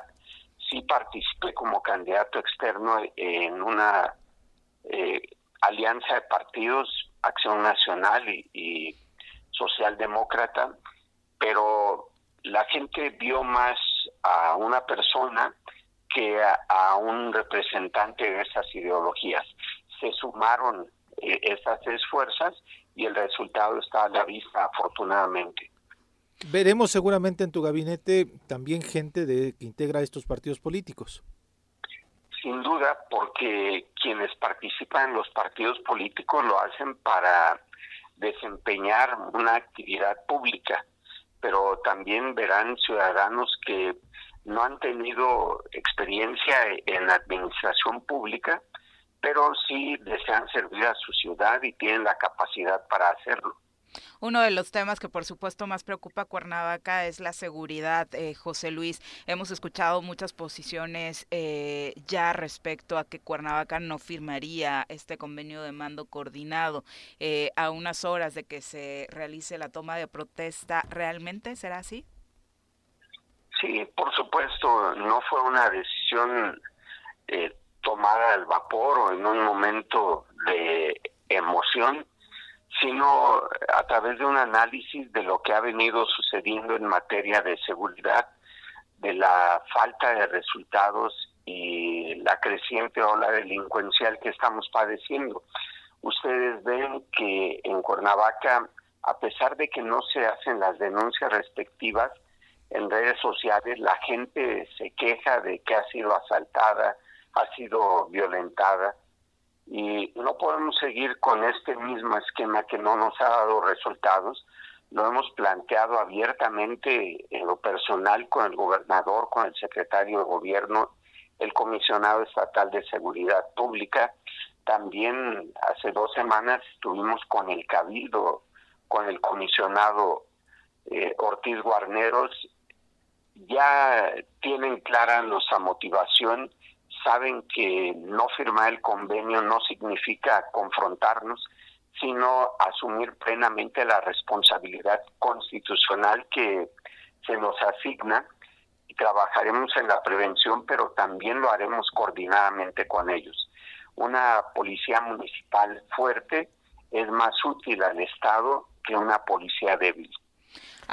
F: Sí participé como candidato externo en una eh, alianza de partidos, Acción Nacional y, Socialdemócrata, pero la gente vio más a una persona que a, un representante de esas ideologías. Se sumaron eh, esas tres fuerzas y el resultado está a la vista, afortunadamente.
A: Veremos seguramente en tu gabinete también gente de, que integra estos partidos políticos.
F: Sin duda, porque quienes participan en los partidos políticos lo hacen para desempeñar una actividad pública, pero también verán ciudadanos que no han tenido experiencia en la administración pública, pero sí desean servir a su ciudad y tienen la capacidad para hacerlo.
C: Uno de los temas que por supuesto más preocupa a Cuernavaca es la seguridad, eh, José Luis. Hemos escuchado muchas posiciones eh, ya respecto a que Cuernavaca no firmaría este convenio de mando coordinado eh, a unas horas de que se realice la toma de protesta. ¿Realmente será así?
F: Sí, por supuesto, no fue una decisión tomada al vapor o en un momento de emoción sino a través de un análisis de lo que ha venido sucediendo en materia de seguridad, de la falta de resultados y la creciente ola delincuencial que estamos padeciendo. Ustedes ven que en Cuernavaca, a pesar de que no se hacen las denuncias respectivas en redes sociales, la gente se queja de que ha sido asaltada, ha sido violentada y no podemos seguir con este mismo esquema que no nos ha dado resultados. Lo hemos planteado abiertamente en lo personal con el gobernador, con el secretario de gobierno, el comisionado estatal de seguridad pública. También hace dos semanas estuvimos con el cabildo, con el comisionado eh, Ortiz Guarneros. Ya tienen clara nuestra motivación saben que no firmar el convenio no significa confrontarnos, sino asumir plenamente la responsabilidad constitucional que se nos asigna y trabajaremos en la prevención, pero también lo haremos coordinadamente con ellos. Una policía municipal fuerte es más útil al Estado que una policía débil.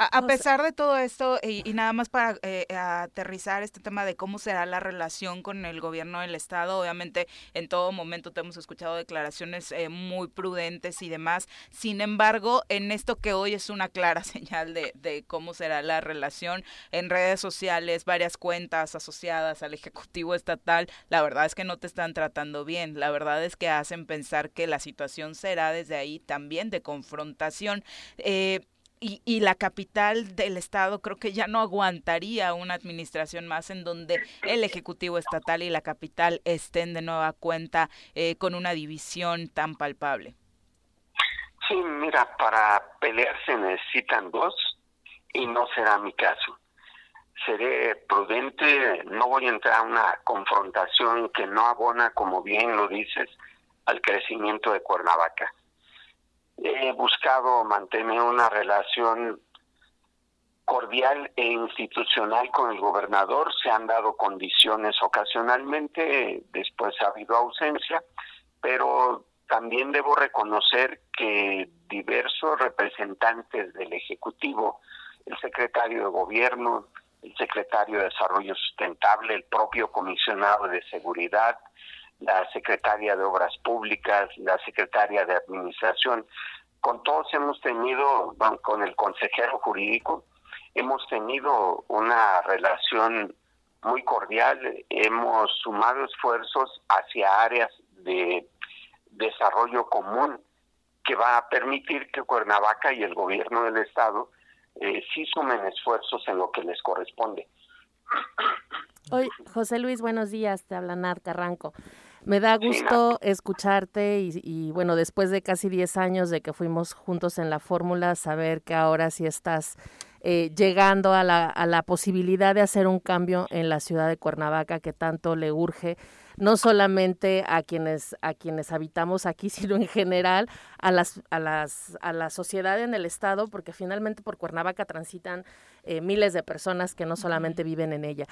C: A, pesar de todo esto, y, nada más para eh, aterrizar este tema de cómo será la relación con el gobierno del Estado, obviamente en todo momento te hemos escuchado declaraciones eh, muy prudentes y demás. Sin embargo, en esto que hoy es una clara [laughs] señal de, de cómo será la relación en redes sociales, varias cuentas asociadas al Ejecutivo Estatal, la verdad es que no te están tratando bien. La verdad es que hacen pensar que la situación será desde ahí también de confrontación. Eh, y, y, la capital del estado creo que ya no aguantaría una administración más en donde el ejecutivo estatal y la capital estén de nueva cuenta eh, con una división tan palpable.
F: Sí, mira, para pelear se necesitan dos y no será mi caso. Seré prudente, no voy a entrar a una confrontación que no abona, como bien lo dices, al crecimiento de Cuernavaca he buscado mantener una relación cordial e institucional con el gobernador. Se han dado condiciones ocasionalmente, después ha habido ausencia, pero también debo reconocer que diversos representantes del Ejecutivo, el secretario de Gobierno, el secretario de Desarrollo Sustentable, el propio comisionado de Seguridad, la secretaria de Obras Públicas, la secretaria de Administración. Con todos hemos tenido, con el consejero jurídico, hemos tenido una relación muy cordial, hemos sumado esfuerzos hacia áreas de desarrollo común que va a permitir que Cuernavaca y el gobierno del estado eh, sí sumen esfuerzos en lo que les corresponde.
B: Hoy, José Luis, buenos días, te habla Nat Carranco. Me da gusto escucharte y, bueno, después de casi 10 años de que fuimos juntos en la fórmula, saber que ahora sí estás eh, llegando a la, a la posibilidad de hacer un cambio en la ciudad de Cuernavaca que tanto le urge no solamente a quienes a quienes habitamos aquí, [laughs] sino en general a las a las a la sociedad en el estado, porque finalmente por Cuernavaca transitan eh, miles de personas que no solamente viven en ella.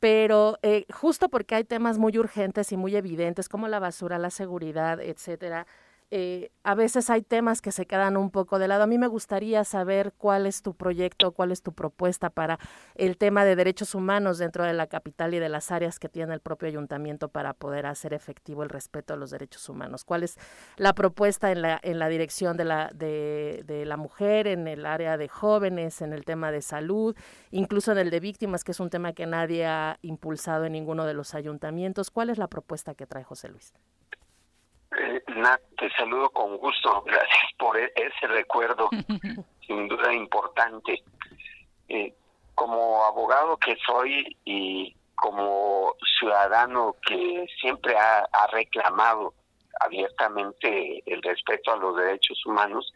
B: Pero eh, justo porque hay temas muy urgentes y muy evidentes como la basura, la seguridad, etcétera, eh, a veces hay temas que se quedan un poco de lado. A mí me gustaría saber cuál es tu proyecto, cuál es tu propuesta para el tema de derechos humanos dentro de la capital y de las áreas que tiene el propio ayuntamiento para poder hacer efectivo el respeto a los derechos humanos. ¿Cuál es la propuesta en la, en la dirección de la, de, de la mujer, en el área de jóvenes, en el tema de salud, incluso en el de víctimas, que es un tema que nadie ha impulsado en ninguno de los ayuntamientos? ¿Cuál es la propuesta que trae José Luis?
F: Eh, Nat, te saludo con gusto. Gracias por e-, ese recuerdo, [laughs] sin duda importante. Eh, como abogado que soy y como ciudadano que siempre ha, reclamado abiertamente el respeto a los derechos humanos,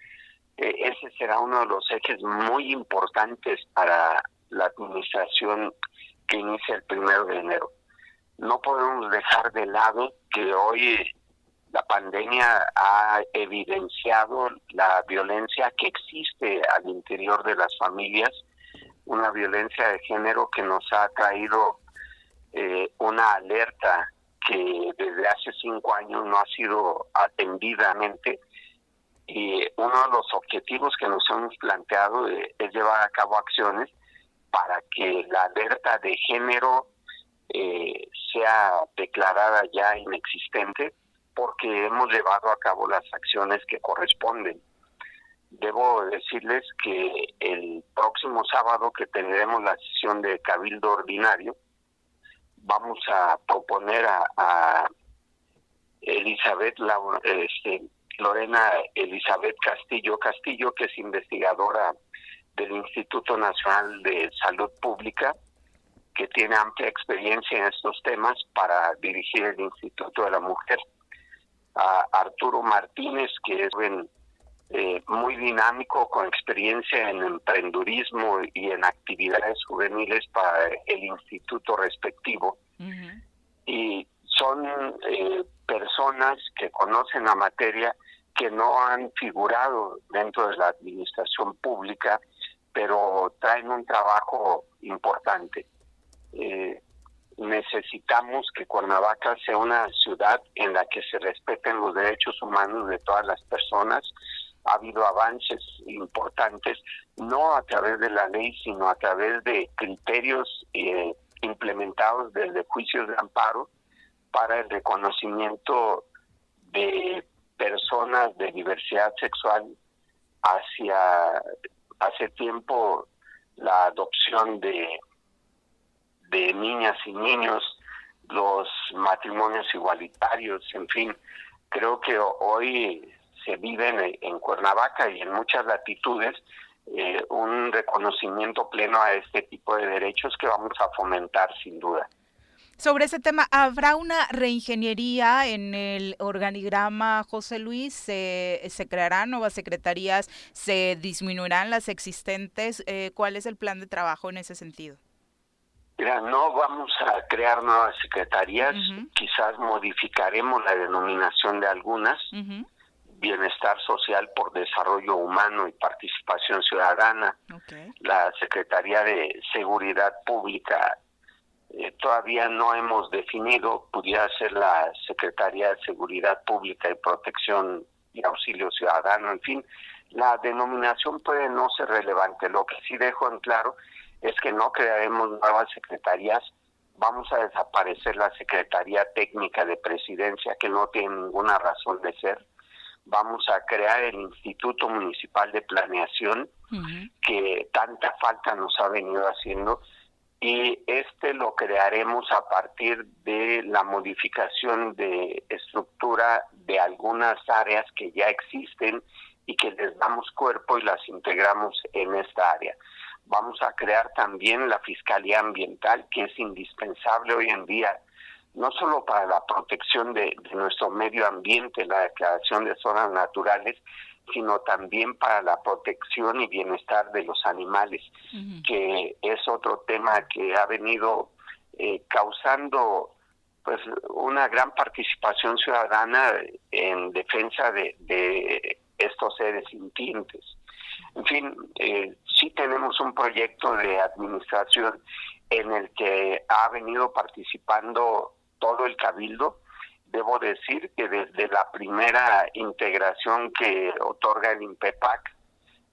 F: eh, ese será uno de los ejes muy importantes para la administración que inicia el primero de enero. No podemos dejar de lado que hoy la pandemia ha evidenciado la violencia que existe al interior de las familias, una violencia de género que nos ha traído eh, una alerta que desde hace cinco años no ha sido atendidamente. Y uno de los objetivos que nos hemos planteado eh, es llevar a cabo acciones para que la alerta de género eh, sea declarada ya inexistente porque hemos llevado a cabo las acciones que corresponden. Debo decirles que el próximo sábado que tendremos la sesión de Cabildo Ordinario, vamos a proponer a, Elizabeth este, Lorena Elizabeth Castillo Castillo, que es investigadora del Instituto Nacional de Salud Pública, que tiene amplia experiencia en estos temas para dirigir el Instituto de la Mujer a Arturo Martínez, que es eh, muy dinámico, con experiencia en emprendurismo y en actividades juveniles para el instituto respectivo. Y son eh, personas que conocen la materia, que no han figurado dentro de la administración pública, pero traen un trabajo importante. Eh, necesitamos que Cuernavaca sea una ciudad en la que se respeten los derechos humanos de todas las personas. Ha habido avances importantes, no a través de la ley, sino a través de criterios eh, implementados desde juicios de amparo para el reconocimiento de personas de diversidad sexual hacia hace tiempo la adopción de de niñas y niños, los matrimonios igualitarios, en fin, creo que hoy se vive en, Cuernavaca y en muchas latitudes eh, un reconocimiento pleno a este tipo de derechos que vamos a fomentar sin duda.
C: Sobre ese tema, ¿habrá una reingeniería en el organigrama, José Luis? ¿Se, se crearán nuevas secretarías? ¿Se disminuirán las existentes? Eh, ¿Cuál es el plan de trabajo en ese sentido?
F: Mira, no vamos a crear nuevas secretarías, quizás modificaremos la denominación de algunas, bienestar social por desarrollo humano y participación ciudadana, la Secretaría de Seguridad Pública eh, todavía no hemos definido, pudiera ser la Secretaría de Seguridad Pública y Protección y Auxilio Ciudadano, en fin, la denominación puede no ser relevante, lo que sí dejo en claro es que no crearemos nuevas secretarías, vamos a desaparecer la Secretaría Técnica de Presidencia, que no tiene ninguna razón de ser, vamos a crear el Instituto Municipal de Planeación, que tanta falta nos ha venido haciendo, y este lo crearemos a partir de la modificación de estructura de algunas áreas que ya existen y que les damos cuerpo y las integramos en esta área. Vamos a crear también la Fiscalía Ambiental, que es indispensable hoy en día, no solo para la protección de, nuestro medio ambiente, la declaración de zonas naturales, sino también para la protección y bienestar de los animales, que es otro tema que ha venido eh, causando pues una gran participación ciudadana en defensa de, de estos seres sintientes. En fin, eh, sí tenemos un proyecto de administración en el que ha venido participando todo el cabildo debo decir que desde la primera integración que otorga el INPEPAC,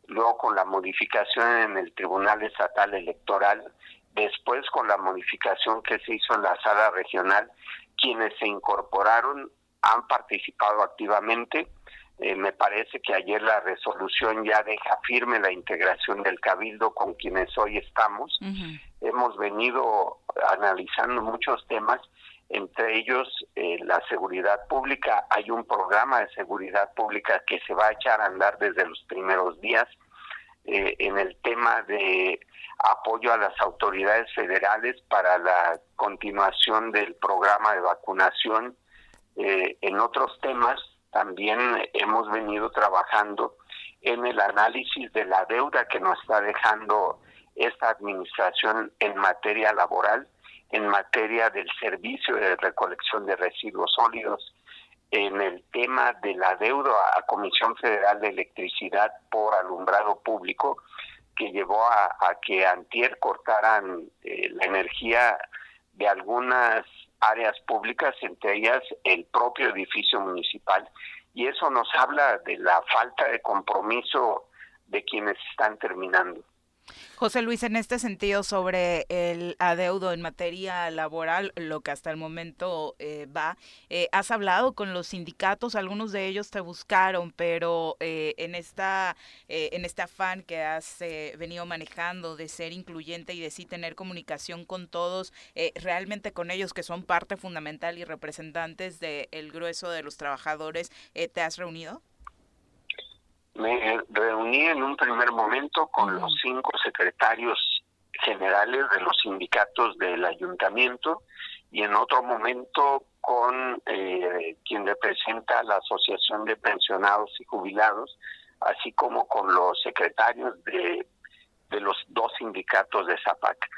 F: luego con la modificación en el Tribunal Estatal Electoral, después con la modificación que se hizo en la sala regional, quienes se incorporaron han participado activamente. Eh, me parece que ayer la resolución ya deja firme la integración del cabildo con quienes hoy estamos. Hemos venido analizando muchos temas entre ellos eh, la seguridad pública. Hay un programa de seguridad pública que se va a echar a andar desde los primeros días eh, en el tema de apoyo a las autoridades federales para la continuación del programa de vacunación. Eh, en otros temas también hemos venido trabajando en el análisis de la deuda que nos está dejando esta administración en materia laboral en materia del servicio de recolección de residuos sólidos, en el tema de la deuda a Comisión Federal de Electricidad por alumbrado público, que llevó a, que antier cortaran eh, la energía de algunas áreas públicas, entre ellas el propio edificio municipal. Y eso nos habla de la falta de compromiso de quienes están terminando.
C: José Luis, en este sentido sobre el adeudo en materia laboral, lo que hasta el momento eh, va, eh, has hablado con los sindicatos, algunos de ellos te buscaron, pero eh, en esta en este afán que has venido manejando de ser incluyente y de sí tener comunicación con todos, realmente con ellos que son parte fundamental y representantes del grueso de los trabajadores, ¿te has reunido?
F: Me reuní en un primer momento con los cinco secretarios generales de los sindicatos del ayuntamiento y en otro momento con eh, quien representa la Asociación de Pensionados y Jubilados, así como con los secretarios de, de los dos sindicatos de ZAPAC.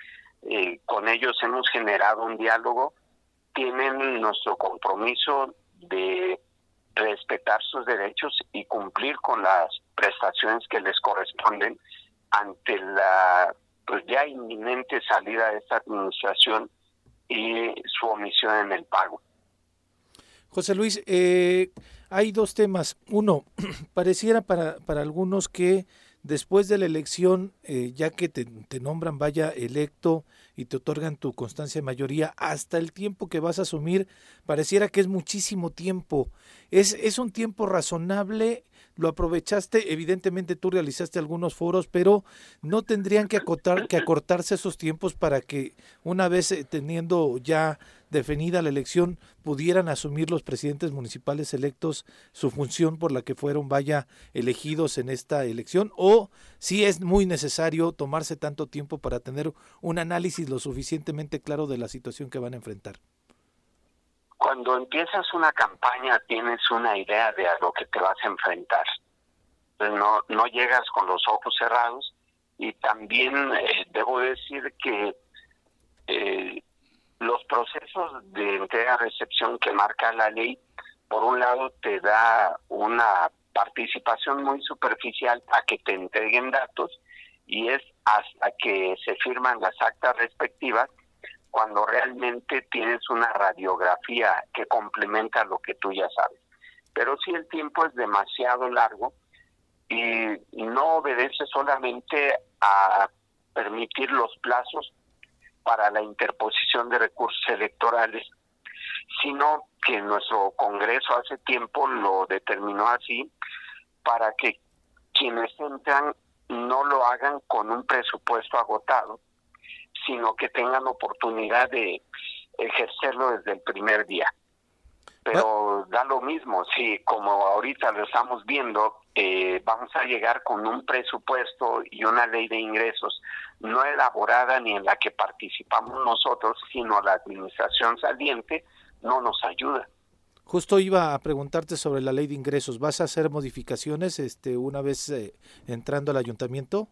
F: Eh, con ellos hemos generado un diálogo, tienen nuestro compromiso de respetar sus derechos y cumplir con las prestaciones que les corresponden ante la pues ya inminente salida de esta administración y su omisión en el pago.
A: José Luis, eh, hay dos temas. Uno, [clears throat] pareciera para, para algunos que después de la elección, eh, ya que te, te, nombran vaya electo y te otorgan tu constancia de mayoría, hasta el tiempo que vas a asumir, pareciera que es muchísimo tiempo. ¿Es, es un tiempo razonable? ¿Lo aprovechaste? Evidentemente tú realizaste algunos foros, pero no tendrían que, acotar, que acortarse esos tiempos para que una vez eh, teniendo ya definida la elección pudieran asumir los presidentes municipales electos su función por la que fueron vaya elegidos en esta elección o si es muy necesario tomarse tanto tiempo para tener un análisis lo suficientemente claro de la situación que van a enfrentar.
F: Cuando empiezas una campaña tienes una idea de a lo que te vas a enfrentar. No, no llegas con los ojos cerrados y también eh, debo decir que eh, los procesos de entrega-recepción que marca la ley, por un lado te da una participación muy superficial a que te entreguen datos y es hasta que se firman las actas respectivas cuando realmente tienes una radiografía que complementa lo que tú ya sabes. Pero si el tiempo es demasiado largo y no obedece solamente a permitir los plazos para la interposición de recursos electorales, sino que nuestro Congreso hace tiempo lo determinó así para que quienes entran no lo hagan con un presupuesto agotado, sino que tengan oportunidad de ejercerlo desde el primer día. Pero da lo mismo, si como ahorita lo estamos viendo, eh, vamos a llegar con un presupuesto y una ley de ingresos no elaborada ni en la que participamos nosotros, sino la administración saliente, no nos ayuda.
A: Justo iba a preguntarte sobre la ley de ingresos. ¿Vas a hacer modificaciones este, una vez eh, entrando al ayuntamiento?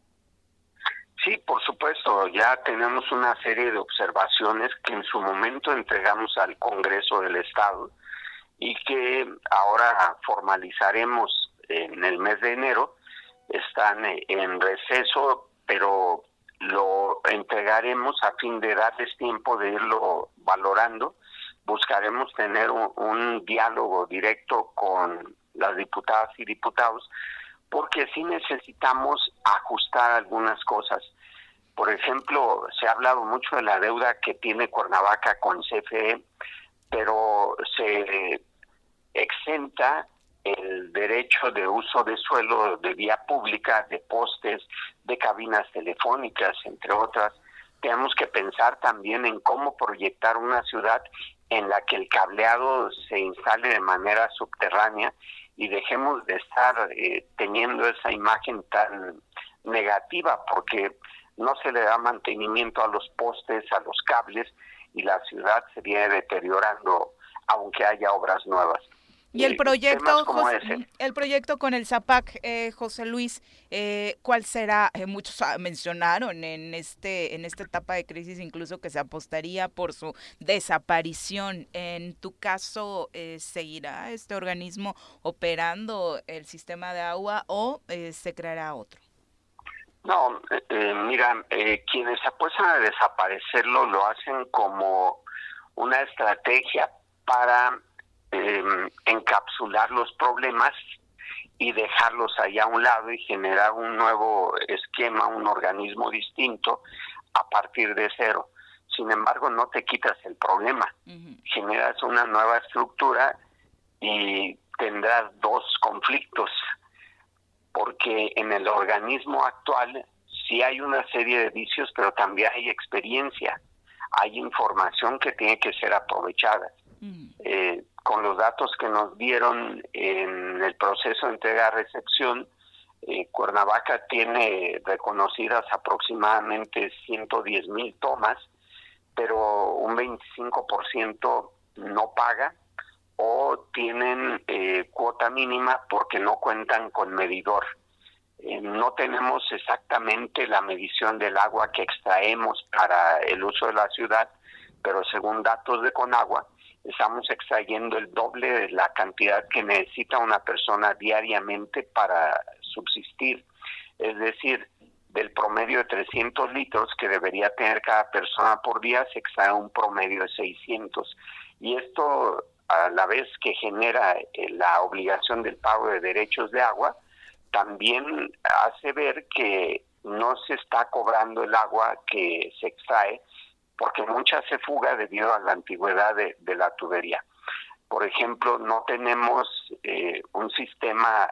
F: Sí, por supuesto. Ya tenemos una serie de observaciones que en su momento entregamos al Congreso del Estado y que ahora formalizaremos en el mes de enero están eh, en receso, pero lo entregaremos a fin de darles tiempo de irlo valorando buscaremos tener un, diálogo directo con las diputadas y diputados, porque sí necesitamos ajustar algunas cosas. Por ejemplo, se ha hablado mucho de la deuda que tiene Cuernavaca con CFE, pero se exenta el derecho de uso de suelo de vía pública, de postes, de cabinas telefónicas, entre otras. Tenemos que pensar también en cómo proyectar una ciudad en la que el cableado se instale de manera subterránea y dejemos de estar eh, teniendo esa imagen tan negativa porque no se le da mantenimiento a los postes, a los cables y la ciudad se viene deteriorando aunque haya obras nuevas.
C: Y el proyecto, el proyecto con el ZAPAC, eh, José Luis, eh, ¿cuál será? Eh, muchos mencionaron en este en esta etapa de crisis incluso que se apostaría por su desaparición. En tu caso, ¿seguirá este organismo operando el sistema de agua o se creará otro?
F: No, mira, quienes apuestan a desaparecerlo lo hacen como una estrategia para Em, encapsular los problemas y dejarlos allá a un lado y generar un nuevo esquema, un organismo distinto a partir de cero. Sin embargo, no te quitas el problema, generas una nueva estructura y tendrás dos conflictos, porque en el organismo actual sí hay una serie de vicios, pero también hay experiencia, hay información que tiene que ser aprovechada con los datos que nos dieron en el proceso de entrega-recepción, eh, Cuernavaca tiene reconocidas aproximadamente 110 mil tomas, pero un 25% no paga o tienen eh, cuota mínima porque no cuentan con medidor. Eh, no tenemos exactamente la medición del agua que extraemos para el uso de la ciudad, pero según datos de Conagua, estamos extrayendo el doble de la cantidad que necesita una persona diariamente para subsistir. Es decir, del promedio de 300 litros que debería tener cada persona por día, se extrae un promedio de 600. Y esto, a la vez que genera eh, la obligación del pago de derechos de agua, también hace ver que no se está cobrando el agua que se extrae, porque mucha se fuga debido a la antigüedad de, la tubería. Por ejemplo, no tenemos eh, un sistema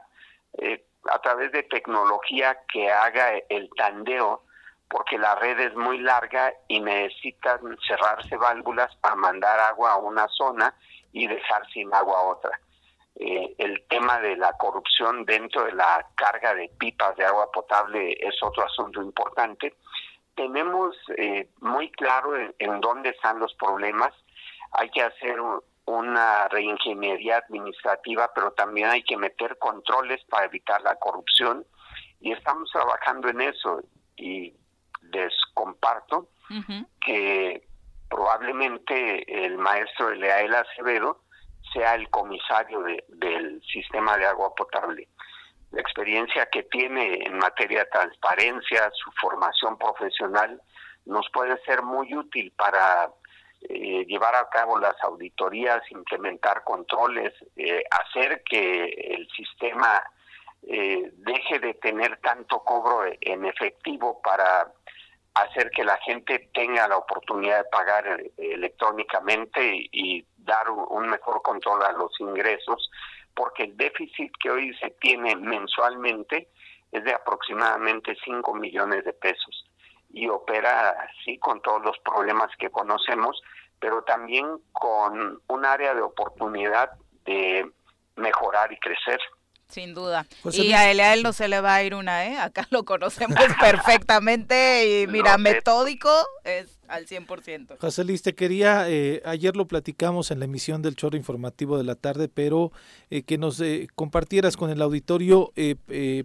F: eh, a través de tecnología que haga el tandeo, porque la red es muy larga y necesitan cerrarse válvulas para mandar agua a una zona y dejar sin agua a otra. Eh, el tema de la corrupción dentro de la carga de pipas de agua potable es otro asunto importante tenemos eh, muy claro en, dónde están los problemas. Hay que hacer una reingeniería administrativa, pero también hay que meter controles para evitar la corrupción. Y estamos trabajando en eso. Y les comparto que probablemente el maestro Leael Acevedo sea el comisario del sistema de agua potable la experiencia que tiene en materia de transparencia, su formación profesional, nos puede ser muy útil para eh, llevar a cabo las auditorías, implementar controles, eh, hacer que el sistema eh, deje de tener tanto cobro en efectivo para hacer que la gente tenga la oportunidad de pagar electrónicamente y dar un mejor control a los ingresos porque el déficit que hoy se tiene mensualmente es de aproximadamente 5 millones de pesos y opera así con todos los problemas que conocemos, pero también con un área de oportunidad de mejorar y crecer.
C: Sin duda. Pues y a él, a él no se le va a ir una, ¿eh? Acá lo conocemos [laughs] perfectamente y mira, metódico es al 100%.
A: José te quería, eh, ayer lo platicamos en la emisión del chorro informativo de la tarde, pero eh, que nos eh, compartieras con el auditorio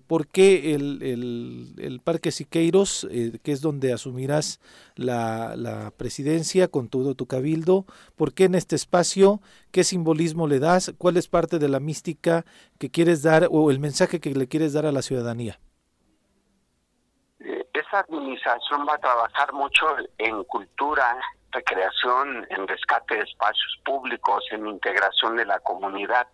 A: por qué el, el, Parque Siqueiros, que es donde asumirás la, la presidencia con todo tu cabildo, por qué en este espacio, qué simbolismo le das, cuál es parte de la mística que quieres dar o el mensaje que le quieres dar a la ciudadanía
F: esa administración va a trabajar mucho en cultura, recreación, en rescate de espacios públicos, en integración de la comunidad.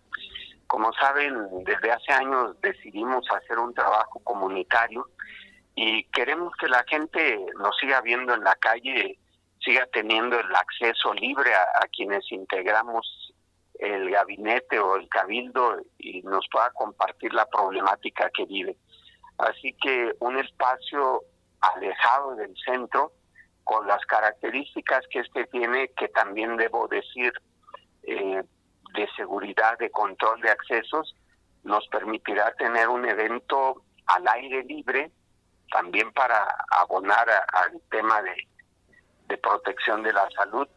F: Como saben, desde hace años decidimos hacer un trabajo comunitario y queremos que la gente nos siga viendo en la calle, siga teniendo el acceso libre a, quienes integramos el gabinete o el cabildo y nos pueda compartir la problemática que vive. Así que un espacio alejado del centro, con las características que este tiene, que también debo decir, eh, de seguridad, de control de accesos, nos permitirá tener un evento al aire libre, también para abonar al tema de, protección de la salud,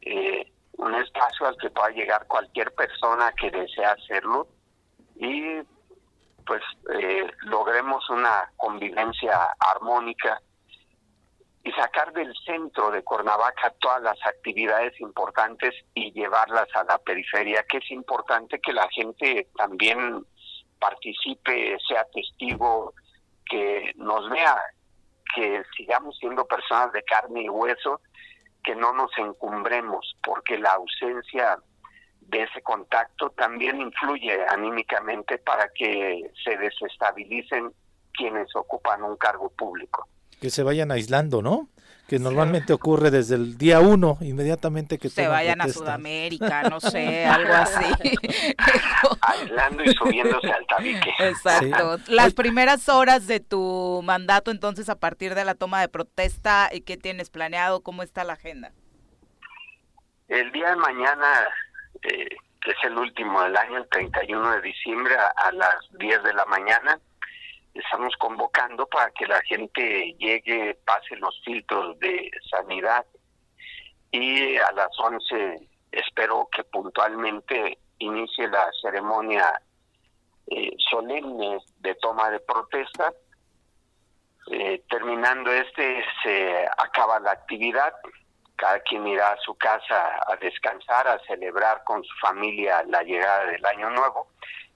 F: eh, un espacio al que pueda llegar cualquier persona que desee hacerlo y pues eh, logremos una convivencia armónica y sacar del centro de Cuernavaca todas las actividades importantes y llevarlas a la periferia, que es importante que la gente también participe, sea testigo, que nos vea, que sigamos siendo personas de carne y hueso, que no nos encumbremos, porque la ausencia de ese contacto también influye anímicamente para que se desestabilicen quienes ocupan un cargo público.
A: Que se vayan aislando, ¿no? Que normalmente ocurre desde el día uno, inmediatamente que
C: se vayan a Sudamérica, no sé, [laughs] algo así.
F: Aislando y subiéndose al tabique. [laughs]
C: Exacto. Las primeras horas de tu mandato, entonces, a partir de la toma de protesta, ¿qué tienes planeado? ¿Cómo está la agenda?
F: El día de mañana eh, que es el último del año, el 31 de diciembre a, las 10 de la mañana. Estamos convocando para que la gente llegue, pase los filtros de sanidad y a las 11 espero que puntualmente inicie la ceremonia eh, solemne de toma de protesta. Eh, terminando este, se acaba la actividad cada quien irá a su casa a descansar, a celebrar con su familia la llegada del año nuevo.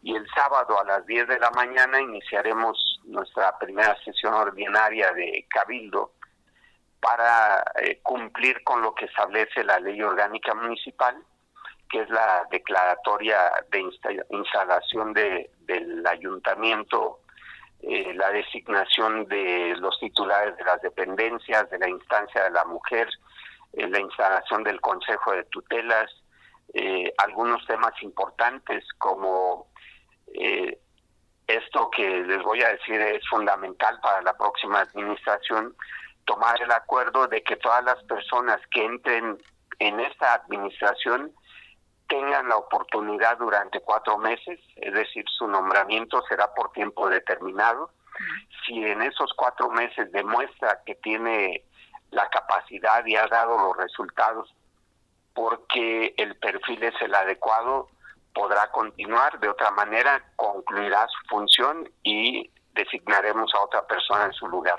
F: Y el sábado a las 10 de la mañana iniciaremos nuestra primera sesión ordinaria de cabildo para eh, cumplir con lo que establece la ley orgánica municipal, que es la declaratoria de instalación de, del ayuntamiento, eh, la designación de los titulares de las dependencias, de la instancia de la mujer, la instalación del Consejo de Tutelas, eh, algunos temas importantes como eh, esto que les voy a decir es fundamental para la próxima administración, tomar el acuerdo de que todas las personas que entren en esta administración tengan la oportunidad durante cuatro meses, es decir, su nombramiento será por tiempo determinado. Si en esos cuatro meses demuestra que tiene la capacidad y ha dado los resultados porque el perfil es el adecuado, podrá continuar, de otra manera concluirá su función y designaremos a otra persona en su lugar.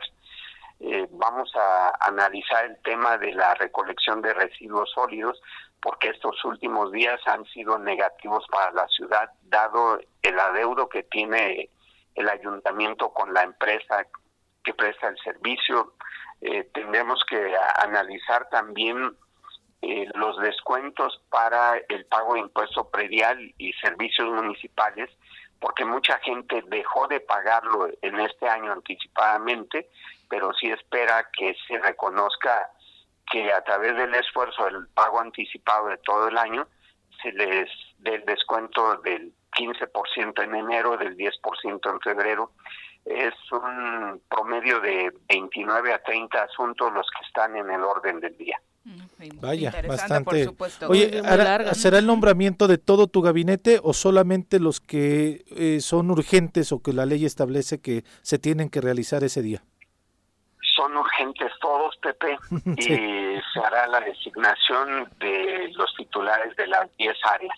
F: Eh, vamos a analizar el tema de la recolección de residuos sólidos porque estos últimos días han sido negativos para la ciudad dado el adeudo que tiene el ayuntamiento con la empresa que presta el servicio, eh, tendremos que analizar también eh, los descuentos para el pago de impuesto predial y servicios municipales, porque mucha gente dejó de pagarlo en este año anticipadamente, pero sí espera que se reconozca que a través del esfuerzo del pago anticipado de todo el año se les dé el descuento del 15% en enero, del 10% en febrero es un promedio de 29 a 30 asuntos los que están en el orden del día.
A: Mm, Vaya, bastante. Oye, ¿será el nombramiento de todo tu gabinete o solamente los que eh, son urgentes o que la ley establece que se tienen que realizar ese día?
F: Son urgentes todos, Pepe, [laughs] y se hará la designación de los titulares de las 10 áreas.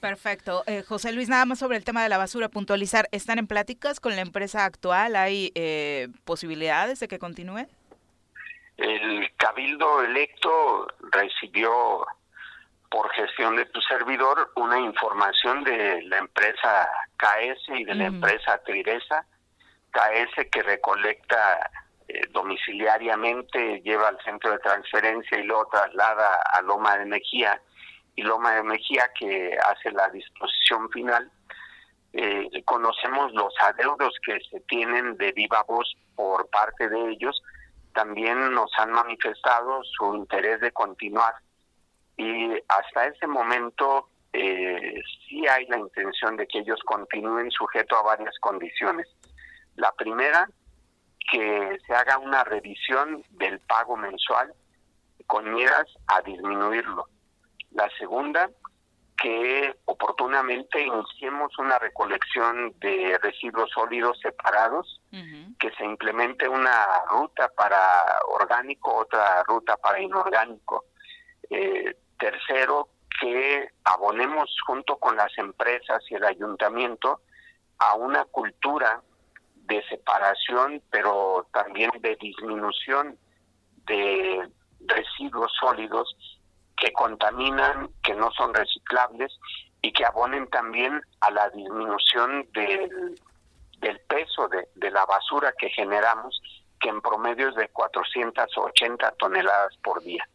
C: Perfecto. Eh, José Luis, nada más sobre el tema de la basura, puntualizar, ¿están en pláticas con la empresa actual? ¿Hay eh, posibilidades de que continúe?
F: El cabildo electo recibió por gestión de tu servidor una información de la empresa KS y de la empresa Triresa, KS que recolecta eh, domiciliariamente, lleva al centro de transferencia y lo traslada a Loma de Mejía, y Loma de Mejía que hace la disposición final. Eh, conocemos los adeudos que se tienen de viva voz por parte de ellos, también nos han manifestado su interés de continuar y hasta ese momento eh, sí hay la intención de que ellos continúen sujeto a varias condiciones. La primera, que se haga una revisión del pago mensual con miras a disminuirlo. La segunda, que oportunamente iniciemos una recolección de residuos sólidos separados, que se implemente una ruta para orgánico, otra ruta para inorgánico. Eh, tercero, que abonemos junto con las empresas y el ayuntamiento a una cultura de separación, pero también de disminución de residuos sólidos que contaminan, que no son reciclables y que abonen también a la disminución del, del peso de, de la basura que generamos, que en promedio es de 480 toneladas por día.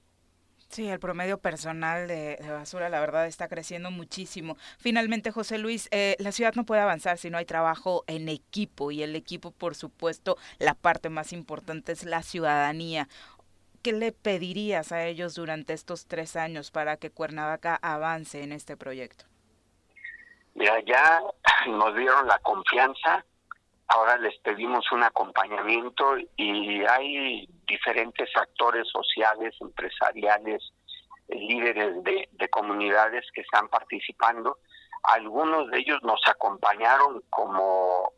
C: Sí, el promedio personal de, basura, la verdad, está creciendo muchísimo. Finalmente, José Luis, eh, la ciudad no puede avanzar si no hay trabajo en equipo y el equipo, por supuesto, la parte más importante es la ciudadanía. ¿Qué le pedirías a ellos durante estos tres años para que Cuernavaca avance en este proyecto?
F: Mira, ya [clears throat] nos dieron la confianza, ahora les pedimos un acompañamiento y hay diferentes actores sociales, empresariales, líderes de, comunidades que están participando. Algunos de ellos nos acompañaron como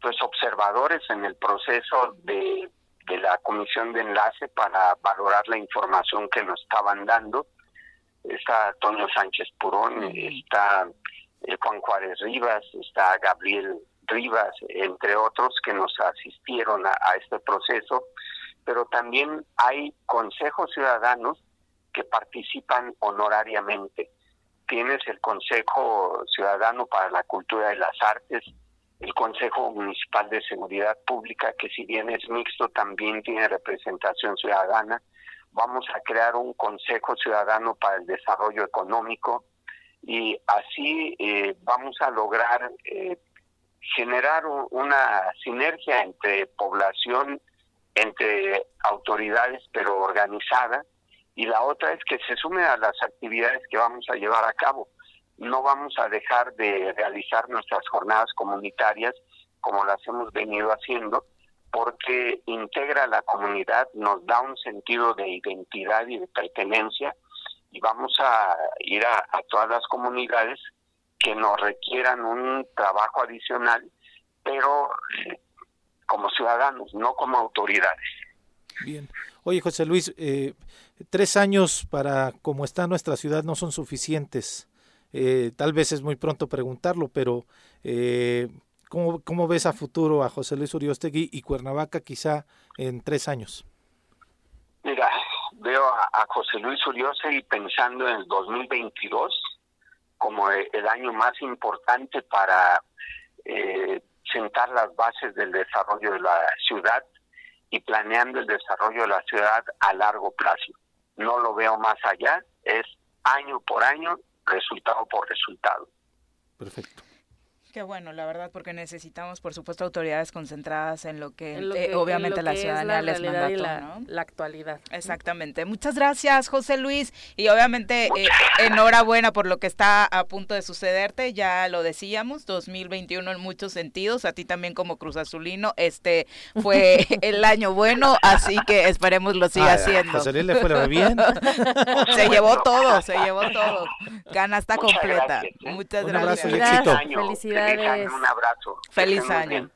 F: pues observadores en el proceso de, la comisión de enlace para valorar la información que nos estaban dando. Está Antonio Sánchez Purón, está eh, Juan Juárez Rivas, está Gabriel Rivas, entre otros que nos asistieron a, este proceso, pero también hay consejos ciudadanos que participan honorariamente. Tienes el Consejo Ciudadano para la Cultura y las Artes, el Consejo Municipal de Seguridad Pública, que si bien es mixto, también tiene representación ciudadana. Vamos a crear un Consejo Ciudadano para el Desarrollo Económico y así eh, vamos a lograr eh, generar una sinergia entre población, entre autoridades, pero organizada, y la otra es que se sume a las actividades que vamos a llevar a cabo. No vamos a dejar de realizar nuestras jornadas comunitarias como las hemos venido haciendo, porque integra a la comunidad, nos da un sentido de identidad y de pertenencia, y vamos a ir a, a todas las comunidades que nos requieran un trabajo adicional, pero como ciudadanos, no como autoridades.
A: Bien. Oye, José Luis, eh, tres años para como está nuestra ciudad no son suficientes. Eh, tal vez es muy pronto preguntarlo, pero ¿cómo, ¿cómo, ves a futuro a José Luis Uriostegui y Cuernavaca quizá en tres años?
F: Mira, veo a, José Luis Uriostegui pensando en el 2022 como el año más importante para eh, sentar las bases del desarrollo de la ciudad y planeando el desarrollo de la ciudad a largo plazo. No lo veo más allá, es año por año, resultado por resultado.
A: Perfecto.
C: Qué bueno, la verdad, porque necesitamos, por supuesto, autoridades concentradas en lo que, eh, obviamente la ciudadanía les mandató,
B: la,
C: ¿no?
B: la actualidad.
C: Exactamente. Muchas gracias, José Luis, y obviamente eh, enhorabuena por lo que está a punto de sucederte, ya lo decíamos, 2021 en muchos sentidos, a ti también como Cruz Azulino, este fue [laughs] el año bueno, así que esperemos lo siga haciendo.
A: José Luis le fue bien. [laughs]
C: se llevó todo, se llevó todo. Canasta completa. Muchas gracias.
B: Felicidades.
F: Un abrazo.
C: Feliz año.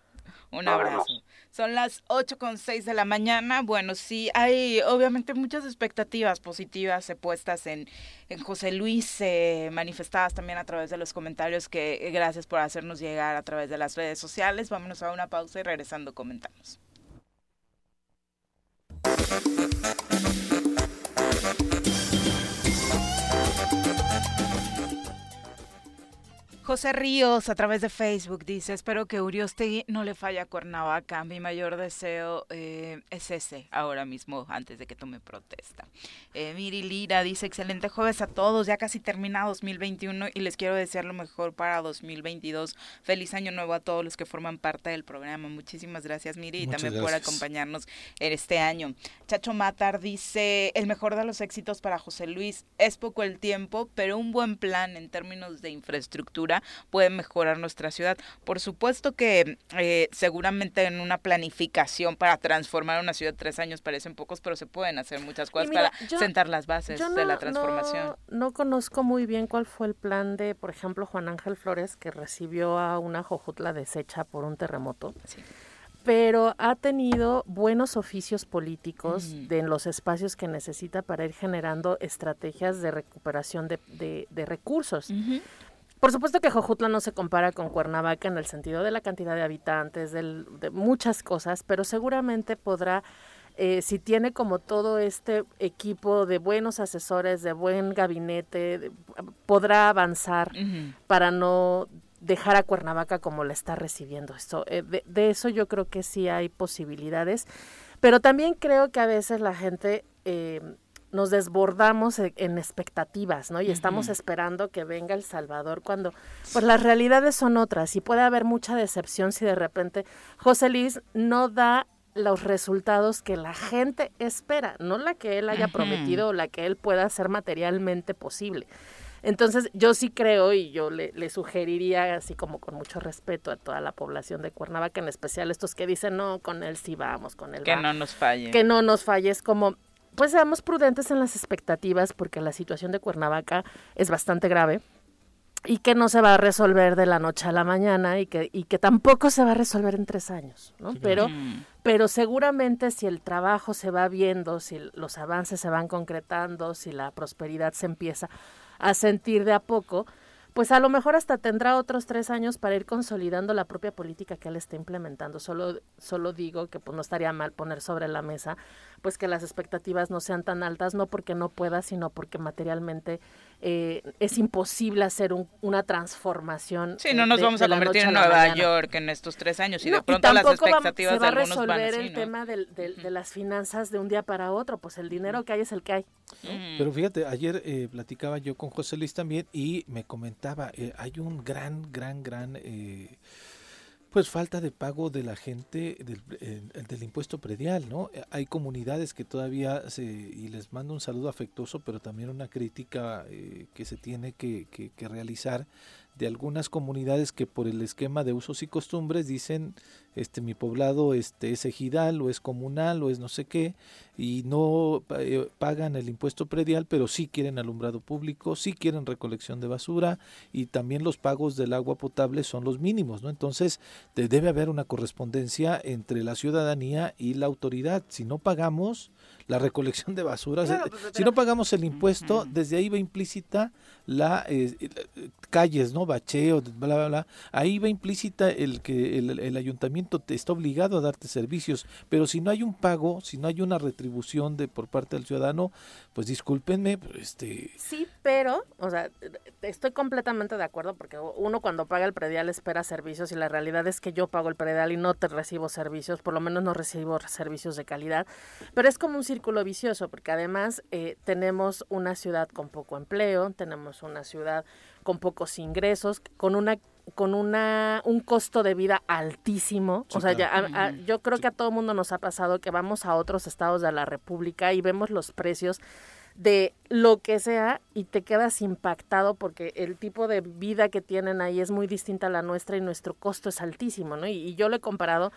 C: Un abrazo. Son las 8 con 6 de la mañana. Bueno, sí, hay obviamente muchas expectativas positivas puestas en, en José Luis, eh, manifestadas también a través de los comentarios que eh, gracias por hacernos llegar a través de las redes sociales. Vámonos a una pausa y regresando comentamos. José Ríos a través de Facebook dice, espero que Uriostegui no le falle a Cuernavaca. Mi mayor deseo eh, es ese ahora mismo, antes de que tome protesta. Eh, Miri Lira dice, excelente jueves a todos, ya casi termina 2021 y les quiero desear lo mejor para 2022. Feliz año nuevo a todos los que forman parte del programa. Muchísimas gracias Miri y también por acompañarnos en este año. Chacho Matar dice, el mejor de los éxitos para José Luis, es poco el tiempo, pero un buen plan en términos de infraestructura puede mejorar nuestra ciudad. Por supuesto que eh, seguramente en una planificación para transformar una ciudad tres años parecen pocos, pero se pueden hacer muchas cosas para sentar las bases de la transformación.
B: No, conozco muy bien cuál fue el plan de, por ejemplo, Juan Ángel Flores, que recibió a una jojutla deshecha por un terremoto. pero ha tenido buenos oficios políticos en los espacios que necesita para ir generando estrategias de recuperación de, recursos. Por supuesto que Jojutla no se compara con Cuernavaca en el sentido de la cantidad de habitantes, de muchas cosas, pero seguramente podrá, eh, si tiene como todo este equipo de buenos asesores, de buen gabinete, podrá avanzar para no dejar a Cuernavaca como la está recibiendo. Esto, eh, de, eso yo creo que sí hay posibilidades, pero también creo que a veces la gente... Eh, nos desbordamos e, en expectativas, ¿no? Y estamos esperando que venga El Salvador cuando, pues las realidades son otras y puede haber mucha decepción si de repente José Luis no da los resultados que la gente espera, no la que él haya prometido o la que él pueda hacer materialmente posible. Entonces, yo sí creo y yo le, le, sugeriría, así como con mucho respeto a toda la población de Cuernavaca, en especial estos que dicen, no, con él sí vamos, con él
C: Que no nos falle.
B: Que no nos falle, es como, pues seamos prudentes en las expectativas porque la situación de Cuernavaca es bastante grave y que no se va a resolver de la noche a la mañana y que, y que tampoco se va a resolver en tres años, ¿no? pero, pero seguramente si el trabajo se va viendo, si los avances se van concretando, si la prosperidad se empieza a sentir de a poco, pues a lo mejor hasta tendrá otros tres años para ir consolidando la propia política que él está implementando. Solo, solo digo que pues no estaría mal poner sobre la mesa pues que las expectativas no sean tan altas, no porque no pueda, sino porque materialmente eh, es imposible hacer una transformación.
C: Sí, no nos vamos a convertir en Nueva York en estos tres años y de pronto las expectativas
B: va,
C: de algunos
B: van a resolver el tema de las finanzas de un día para otro, pues el dinero que hay es el que hay.
A: Pero fíjate, ayer eh, platicaba yo con José Luis también y me comentaba, eh, hay un gran, gran, gran... Eh, pues falta de pago de la gente del, del, impuesto predial, ¿no? Eh, hay comunidades que todavía se, y les mando un saludo afectuoso, pero también una crítica eh, que se tiene que, que realizar de algunas comunidades que por el esquema de usos y costumbres dicen este mi poblado este es ejidal o es comunal o es no sé qué y no eh, pagan el impuesto predial pero sí quieren alumbrado público sí quieren recolección de basura y también los pagos del agua potable son los mínimos no entonces debe haber una correspondencia entre la ciudadanía y la autoridad. Si no pagamos la recolección de basura. Pues, si no pagamos el impuesto, desde ahí va implícita la eh, calles, ¿no? Bacheo, bla, bla, bla. Ahí va implícita el que el, ayuntamiento te está obligado a darte servicios. Pero si no hay un pago, si no hay una retribución de por parte del ciudadano, pues discúlpenme, este...
B: Sí, pero, o sea, estoy completamente de acuerdo porque uno cuando paga el predial espera servicios y la realidad es que yo pago el predial y no te recibo servicios, por lo menos no recibo servicios de calidad. Pero es como un círculo vicioso, porque además eh, tenemos una ciudad con poco empleo, tenemos una ciudad con pocos ingresos, con una con una un costo de vida altísimo. o sea, ya, yo creo que a todo mundo nos ha pasado que vamos a otros estados de la República y vemos los precios de lo que sea y te quedas impactado porque el tipo de vida que tienen ahí es muy distinta a la nuestra y nuestro costo es altísimo, ¿no? y yo lo he comparado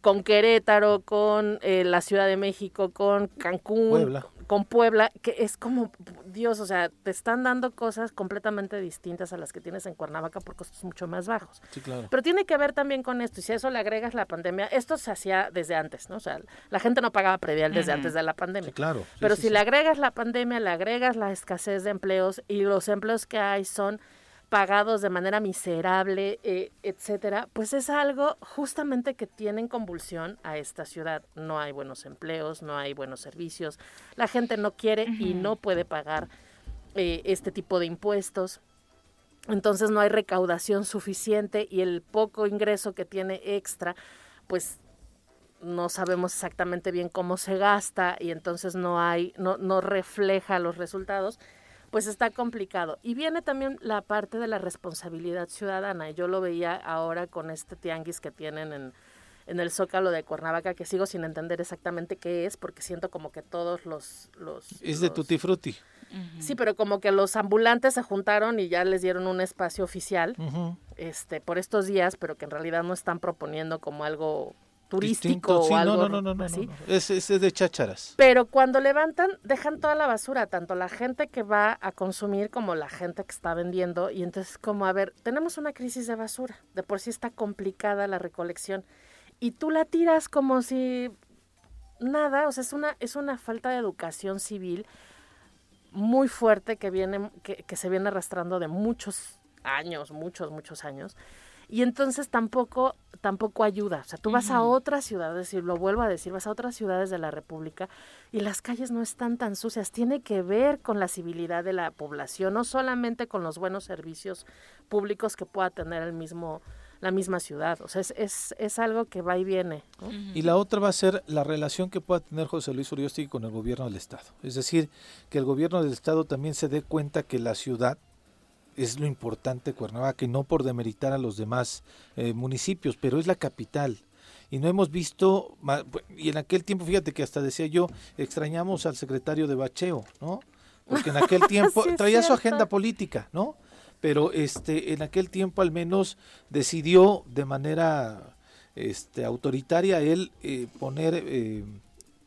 B: con Querétaro, con eh, la Ciudad de México, con Cancún, con Puebla, que es como, Dios, o sea, te están dando cosas completamente distintas a las que tienes en Cuernavaca por costos mucho más bajos.
A: Sí, claro.
B: Pero tiene que ver también con esto, y si a eso le agregas la pandemia, esto se hacía desde antes, ¿no? O sea, la gente no pagaba predial desde antes de la pandemia.
A: Sí, claro.
B: Pero si le agregas la pandemia, le agregas la escasez de empleos y los empleos que hay son pagados de manera miserable, eh, etcétera, pues es algo justamente que tienen convulsión a esta ciudad. No hay buenos empleos, no hay buenos servicios, la gente no quiere y no puede pagar eh, este tipo de impuestos. entonces no hay recaudación suficiente y el poco ingreso que tiene extra, pues no sabemos exactamente bien cómo se gasta y entonces no hay, no, no refleja los resultados, pues está complicado. Y viene también la parte de la responsabilidad ciudadana. Yo lo veía ahora con este tianguis que tienen en, en el Zócalo de Cuernavaca, que sigo sin entender exactamente qué es, porque siento como que todos los... los
A: es de Tutti Frutti.
B: Sí, pero como que los ambulantes se juntaron y ya les dieron un espacio oficial este, por estos días, pero que en realidad no están proponiendo como algo turístico o algo
A: no, no, no, así. Es, es, de chácharas.
B: Pero cuando levantan, dejan toda la basura, tanto la gente que va a consumir como la gente que está vendiendo. Y entonces, como, a ver, tenemos una crisis de basura. De por sí está complicada la recolección. Y tú la tiras como si nada, o sea, es una, es una falta de educación civil muy fuerte que viene, que, que se viene arrastrando de muchos años, muchos, muchos años. Y entonces tampoco, tampoco ayuda. O sea, tú vas a otras ciudades, y lo vuelvo a decir, vas a otras ciudades de la República y las calles no están tan sucias. Tiene que ver con la civilidad de la población, no solamente con los buenos servicios públicos que pueda tener el mismo la misma ciudad. O sea, es, es, es algo que va y viene.
A: Y la otra va a ser la relación que pueda tener José Luis Uriosti con el gobierno del Estado. Es decir, que el gobierno del Estado también se dé cuenta que la ciudad es lo importante Cuernavaca y no por demeritar a los demás eh, municipios, pero es la capital. Y no hemos visto, y en aquel tiempo, fíjate que hasta decía yo, extrañamos al secretario de Bacheo, ¿no? Porque en aquel [laughs] tiempo traía su agenda política, ¿no? Pero este, en aquel tiempo al menos decidió de manera este, autoritaria él eh, poner eh,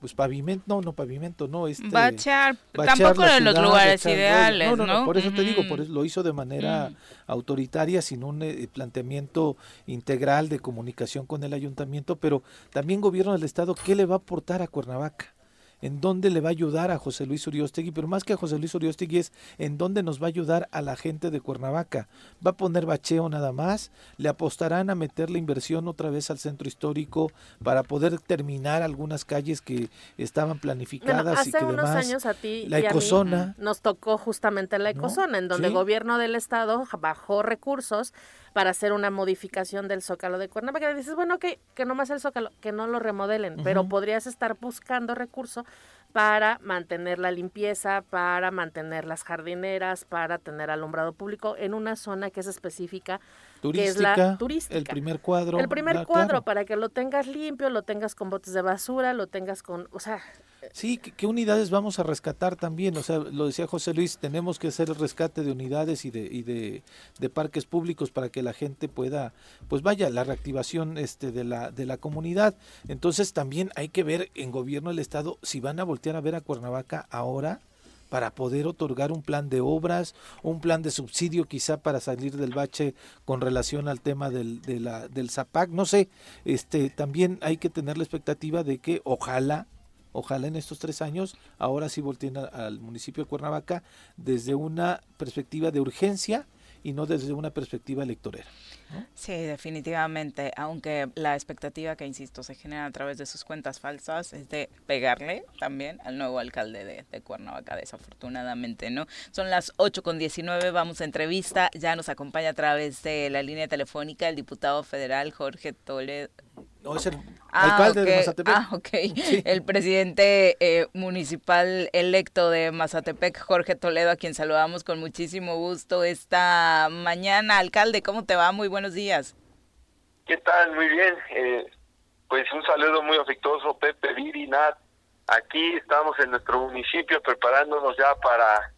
A: pues pavimento, no, no pavimento, no, este
C: bachar, tampoco en los lugares ideales,
A: no, no, no, por eso te digo, por eso lo hizo de manera mm. autoritaria, sin un eh, planteamiento integral de comunicación con el ayuntamiento, pero también gobierno del estado, ¿qué le va a aportar a Cuernavaca? En dónde le va a ayudar a José Luis Uriostegui, pero más que a José Luis Uriostegui es en dónde nos va a ayudar a la gente de Cuernavaca. Va a poner bacheo nada más, le apostarán a meter la inversión otra vez al centro histórico para poder terminar algunas calles que estaban planificadas y que
B: unos
A: demás.
B: años a ti
A: la ecozona
B: nos tocó justamente la ecozona, en donde el gobierno del estado bajó recursos para hacer una modificación del Zócalo de Cuernavaca. Y dices, bueno, que, que más el Zócalo, que no lo remodelen, pero podrías estar buscando recursos para mantener la limpieza, para mantener las jardineras, para tener alumbrado público en una zona que es específica, que es la turística.
A: El primer cuadro.
B: El primer cuadro, para que lo tengas limpio, lo tengas con botes de basura, lo tengas con, o sea,
A: Sí, ¿qué, unidades vamos a rescatar también? O sea, lo decía José Luis, tenemos que hacer el rescate de unidades y de, y de, de, parques públicos para que la gente pueda, pues vaya, la reactivación este, de, la, de la comunidad. Entonces también hay que ver en gobierno del Estado si van a voltear a ver a Cuernavaca ahora para poder otorgar un plan de obras, un plan de subsidio quizá para salir del bache con relación al tema del, de la, del ZAPAC, no sé, este, también hay que tener la expectativa de que ojalá Ojalá en estos tres años ahora sí volteen al municipio de Cuernavaca desde una perspectiva de urgencia y no desde una perspectiva electorera.
C: Sí, definitivamente, aunque la expectativa que, insisto, se genera a través de sus cuentas falsas es de pegarle también al nuevo alcalde de, Cuernavaca, desafortunadamente, ¿no? Son las 8 con 19, vamos a entrevista, ya nos acompaña a través de la línea telefónica el diputado federal Jorge Toledo,
A: no, es el ah, alcalde de Mazatepec.
C: Ah, ok. [laughs] El presidente eh, municipal electo de Mazatepec, Jorge Toledo, a quien saludamos con muchísimo gusto esta mañana. Alcalde, ¿cómo te va? Muy buenos días.
F: ¿Qué tal? Muy bien. Eh, pues un saludo muy afectuoso, Pepe, Viri, Nat. Aquí estamos en nuestro municipio preparándonos ya para,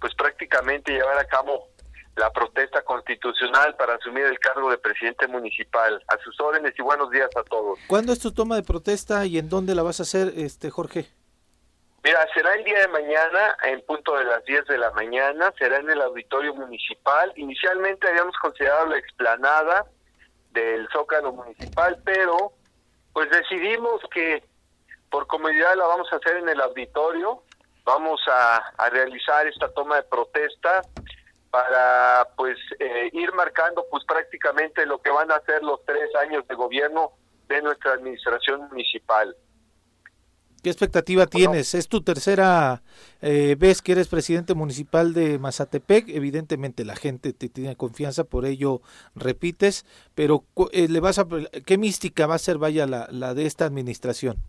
F: pues prácticamente llevar a cabo la protesta constitucional para asumir el cargo de presidente municipal. A sus órdenes y buenos días a todos.
A: ¿Cuándo es tu toma de protesta y en dónde la vas a hacer, este Jorge?
F: Mira, será el día de mañana, en punto de las 10 de la mañana, será en el auditorio municipal. Inicialmente habíamos considerado la explanada del Zócalo municipal, pero pues decidimos que por comodidad la vamos a hacer en el auditorio. Vamos a, a realizar esta toma de protesta para pues eh, ir marcando pues prácticamente lo que van a ser los tres años de gobierno de nuestra administración municipal.
A: ¿Qué expectativa tienes? Es tu tercera eh, vez que eres presidente municipal de Mazatepec. Evidentemente la gente te tiene confianza, por ello repites. Pero eh, le vas a, ¿qué mística va a ser, vaya, la, la de esta administración?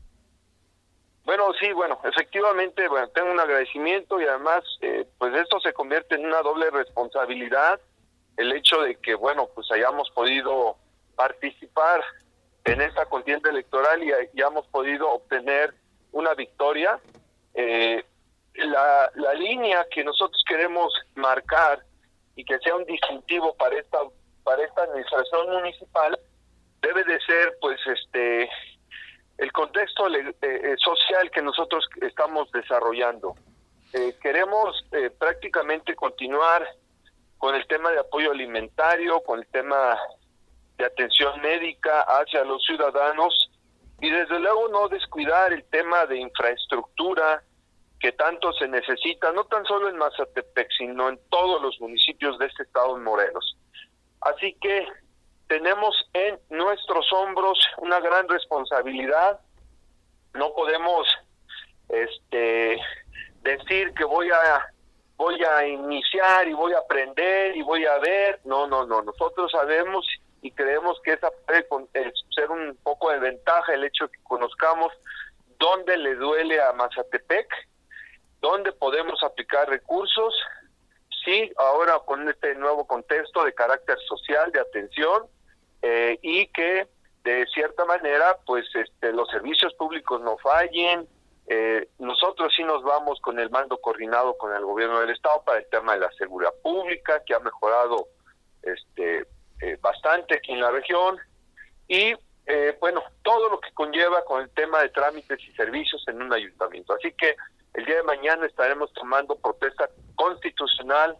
G: Bueno, sí, bueno, efectivamente, bueno, tengo un agradecimiento y además, eh, pues esto se convierte en una doble responsabilidad. El hecho de que, bueno, pues hayamos podido participar en esta contienda electoral y hayamos podido obtener una victoria. Eh, la, la línea que nosotros queremos marcar y que sea un distintivo para esta para esta administración municipal debe de ser pues este el contexto eh, eh, social que nosotros estamos desarrollando queremos prácticamente continuar con el tema de apoyo alimentario con el tema de atención médica hacia los ciudadanos y desde luego no descuidar el tema de infraestructura que tanto se necesita, no tan solo en Mazatepec, sino en todos los municipios de este estado de Morelos. Así que tenemos en nuestros hombros una gran responsabilidad. No podemos este decir que voy a voy a iniciar y voy a aprender y voy a ver. No, no, no. Nosotros sabemos y creemos que esa puede ser un poco de ventaja el hecho de que conozcamos dónde le duele a Mazatepec, dónde podemos aplicar recursos, sí, ahora con este nuevo contexto de carácter social, de atención, eh, y que de cierta manera, pues este, los servicios públicos no fallen, eh, nosotros sí nos vamos con el mando coordinado con el gobierno del estado para el tema de la seguridad pública, que ha mejorado este eh, bastante aquí en la región y eh, bueno, todo lo que conlleva con el tema de trámites y servicios en un ayuntamiento. Así que el día de mañana estaremos tomando protesta constitucional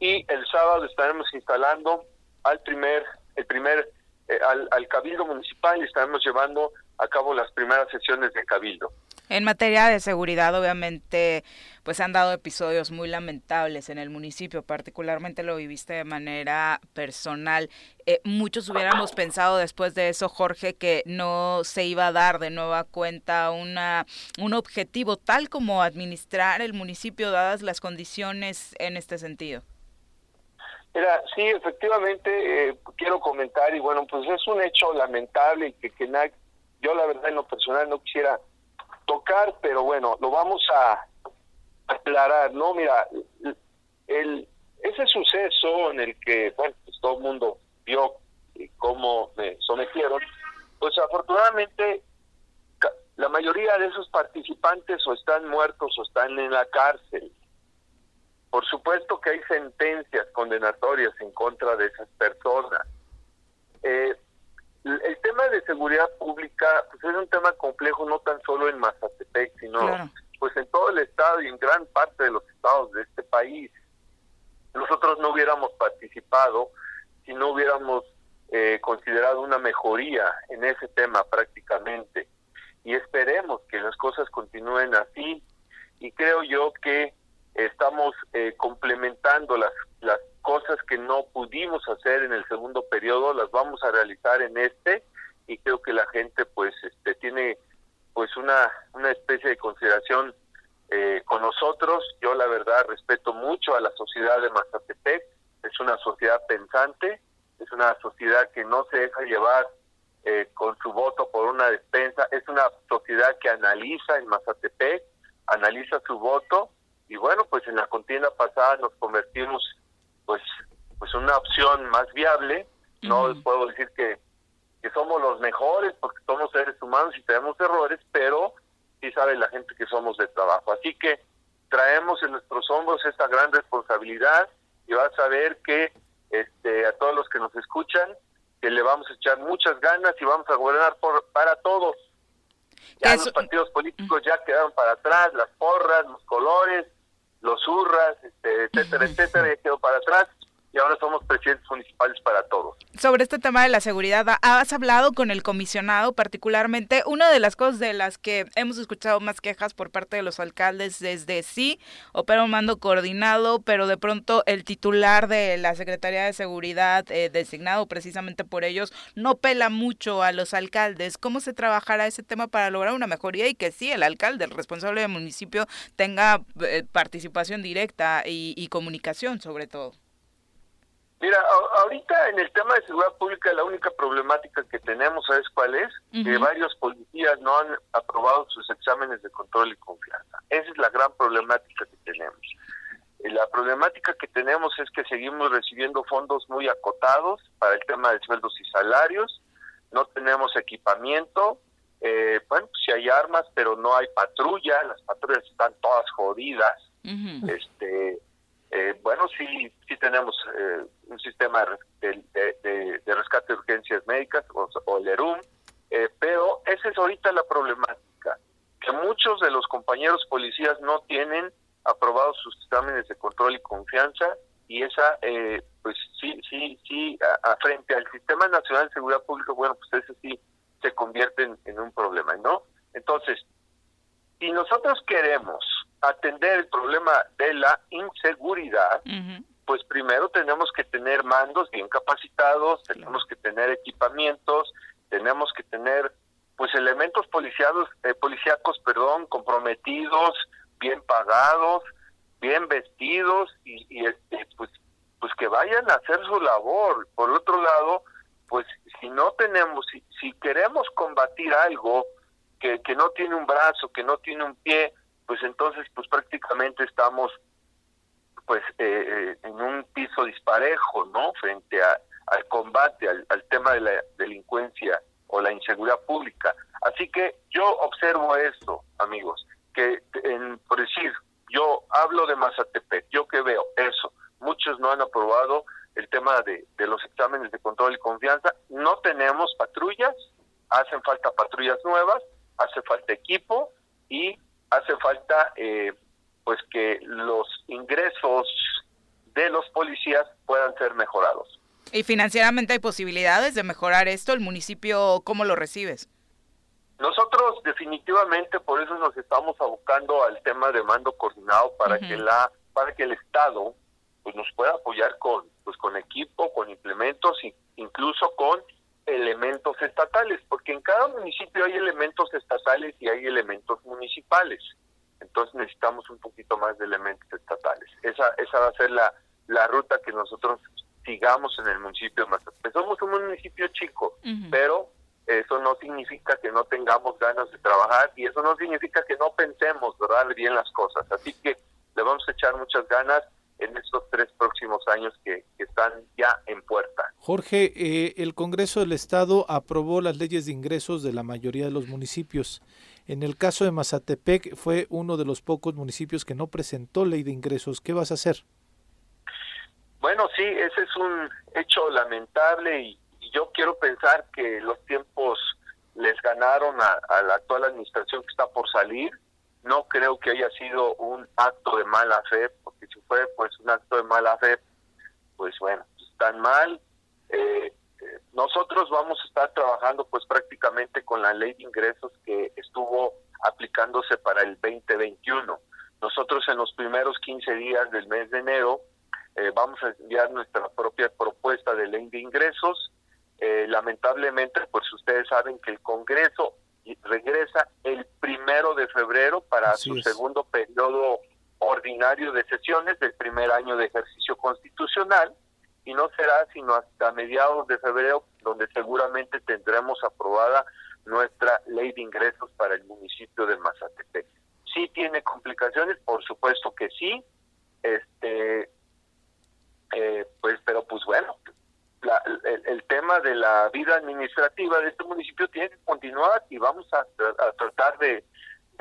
G: y el sábado estaremos instalando al primer, el primer, eh, al, al cabildo municipal y estaremos llevando a cabo las primeras sesiones de cabildo.
C: En materia de seguridad, obviamente, pues han dado episodios muy lamentables en el municipio, particularmente lo viviste de manera personal. Eh, muchos hubiéramos pensado después de eso, Jorge, que no se iba a dar de nueva cuenta una, un objetivo tal como administrar el municipio, dadas las condiciones en este sentido.
G: Mira, sí, efectivamente, eh, quiero comentar, y bueno, pues es un hecho lamentable que, que yo la verdad en lo personal no quisiera tocar, pero bueno, lo vamos a aclarar, ¿no? Mira, el, ese suceso en el que, bueno, pues todo el mundo vio cómo me sometieron, pues afortunadamente la mayoría de esos participantes o están muertos o están en la cárcel. Por supuesto que hay sentencias condenatorias en contra de esas personas. Eh, el tema de seguridad pública pues es un tema complejo no tan solo en Mazatepec, sino pues en todo el estado y en gran parte de los estados de este país. Nosotros no hubiéramos participado si no hubiéramos eh, considerado una mejoría en ese tema prácticamente. Y esperemos que las cosas continúen así. Y creo yo que estamos eh, complementando las, las cosas que no pudimos hacer en el segundo periodo, las vamos a realizar en este y creo que la gente pues este tiene pues una, una especie de consideración eh, con nosotros. Yo la verdad respeto mucho a la sociedad de Mazatepec, es una sociedad pensante, es una sociedad que no se deja llevar eh, con su voto por una despensa, es una sociedad que analiza en Mazatepec, analiza su voto y bueno, pues en la contienda pasada nos convertimos pues pues una opción más viable. No puedo decir que, que somos los mejores porque somos seres humanos y tenemos errores, pero sí sabe la gente que somos de trabajo. Así que traemos en nuestros hombros esta gran responsabilidad y vas a ver que este, a todos los que nos escuchan que le vamos a echar muchas ganas y vamos a gobernar por, para todos. Ya los partidos políticos ya quedaron para atrás, las porras, los colores, los hurras, este, etcétera, etcétera, ya quedó para atrás. Y ahora somos presidentes municipales para todos.
C: Sobre este tema de la seguridad, ¿has hablado con el comisionado particularmente? Una de las cosas de las que hemos escuchado más quejas por parte de los alcaldes desde sí, opera un mando coordinado, pero de pronto el titular de la Secretaría de Seguridad, eh, designado precisamente por ellos, no pela mucho a los alcaldes. ¿Cómo se trabajará ese tema para lograr una mejoría y que sí, el alcalde, el responsable del municipio, tenga eh, participación directa y comunicación sobre todo?
G: Mira, ahorita en el tema de seguridad pública la única problemática que tenemos, ¿sabes cuál es? Que varios policías no han aprobado sus exámenes de control y confianza. Esa es la gran problemática que tenemos. Eh, la problemática que tenemos es que seguimos recibiendo fondos muy acotados para el tema de sueldos y salarios, no tenemos equipamiento, eh, bueno, si hay armas, pero no hay patrulla, las patrullas están todas jodidas, este eh, bueno, sí, sí tenemos eh, un sistema de, rescate de urgencias médicas o, el ERUM, eh, pero esa es ahorita la problemática, que muchos de los compañeros policías no tienen aprobados sus exámenes de control y confianza y esa, pues sí, sí, sí, frente al Sistema Nacional de Seguridad Pública, bueno, pues ese sí se convierte en un problema, ¿no? Entonces, si nosotros queremos atender el problema de la inseguridad, pues primero tenemos que tener mandos bien capacitados, tenemos que tener equipamientos, tenemos que tener pues elementos policiados, eh, policíacos, perdón, comprometidos, bien pagados, bien vestidos y, y este, pues pues que vayan a hacer su labor. Por otro lado, pues si no tenemos, si, si queremos combatir algo que, que no tiene un brazo, que no tiene un pie, pues entonces pues prácticamente estamos pues eh, eh, en un piso disparejo, ¿no? Frente al combate, al, tema de la delincuencia o la inseguridad pública. Así que yo observo esto, amigos, que en, por decir, yo hablo de Mazatepec, yo que veo eso, muchos no han aprobado el tema de, de los exámenes de control y confianza, no tenemos patrullas, hacen falta patrullas nuevas, hace falta equipo y hace falta eh, pues que los ingresos de los policías puedan ser mejorados.
C: ¿Y financieramente hay posibilidades de mejorar esto? ¿El municipio cómo lo recibes?
G: Nosotros definitivamente por eso nos estamos abocando al tema de mando coordinado para que la para que el Estado pues nos pueda apoyar con pues con equipo, con implementos incluso con elementos estatales, porque en cada municipio hay elementos estatales y hay elementos municipales. Entonces necesitamos un poquito más de elementos estatales. Esa, esa va a ser la, la ruta que nosotros sigamos en el municipio de Mazatepec. Somos un municipio chico, pero eso no significa que no tengamos ganas de trabajar y eso no significa que no pensemos, ¿verdad?, bien las cosas. Así que le vamos a echar muchas ganas en estos tres próximos años que, están ya en puerta.
A: Jorge, eh, el Congreso del Estado aprobó las leyes de ingresos de la mayoría de los municipios. En el caso de Mazatepec fue uno de los pocos municipios que no presentó ley de ingresos. ¿Qué vas a hacer?
G: Bueno, sí, ese es un hecho lamentable y, yo quiero pensar que los tiempos les ganaron a la actual administración que está por salir no creo que haya sido un acto de mala fe, porque si fue pues un acto de mala fe, pues bueno, están mal. Eh, eh, nosotros vamos a estar trabajando pues prácticamente con la ley de ingresos que estuvo aplicándose para el 2021. Nosotros en los primeros 15 días del mes de enero eh, vamos a enviar nuestra propia propuesta de ley de ingresos. lamentablemente, pues ustedes saben que el Congreso regresa el primero de febrero para su segundo periodo ordinario de sesiones del primer año de ejercicio constitucional y no será sino hasta mediados de febrero donde seguramente tendremos aprobada nuestra ley de ingresos para el municipio de Mazatepec. ¿Sí tiene complicaciones? Por supuesto que sí. Este, eh, pues, pero pues bueno, el, tema de la vida administrativa de este municipio tiene que continuar y vamos a, tratar de,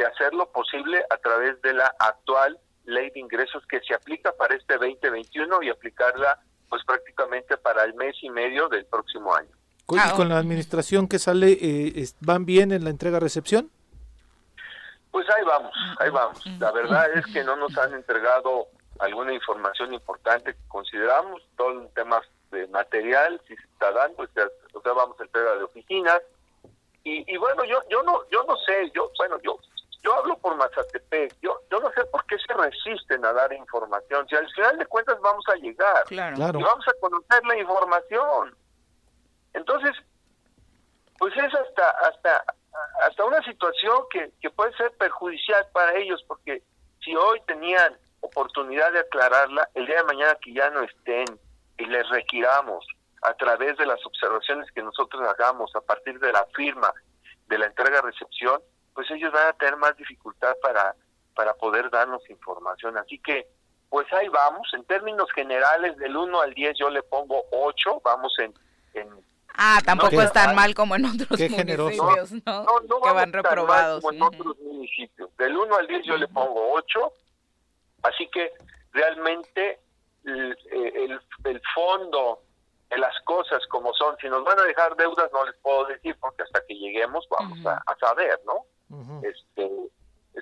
G: hacer lo posible a través de la actual ley de ingresos que se aplica para este 2021 y aplicarla pues prácticamente para el mes y medio del próximo año.
A: ¿Y ah, con la administración que sale, eh, van bien en la entrega-recepción?
G: Pues ahí vamos, ahí vamos. La verdad es que no nos han entregado alguna información importante que consideramos, todo el tema de material, si se está dando, o sea, o sea vamos a entrega de oficinas, y, y bueno, yo yo no yo no sé, yo bueno, yo yo hablo por Mazatepec, yo yo no sé por qué se resisten a dar información, si al final de cuentas vamos a llegar y vamos a conocer la información. Entonces, pues es hasta hasta hasta una situación que, que puede ser perjudicial para ellos, porque si hoy tenían oportunidad de aclararla, el día de mañana que ya no estén y les requiramos a través de las observaciones que nosotros hagamos a partir de la firma de la entrega-recepción, pues ellos van a tener más dificultad para, para poder darnos información. Así que, pues ahí vamos. En términos generales, del 1 al 10 yo le pongo 8, vamos en... en
C: ah, tampoco es tan mal como en otros municipios, ¿no?
G: No, que van reprobados. Como en otros municipios. Del 1 al 10 yo le pongo 8. Así que realmente el, el, el fondo las cosas como son. Si nos van a dejar deudas, no les puedo decir, porque hasta que lleguemos vamos a, saber, ¿no? este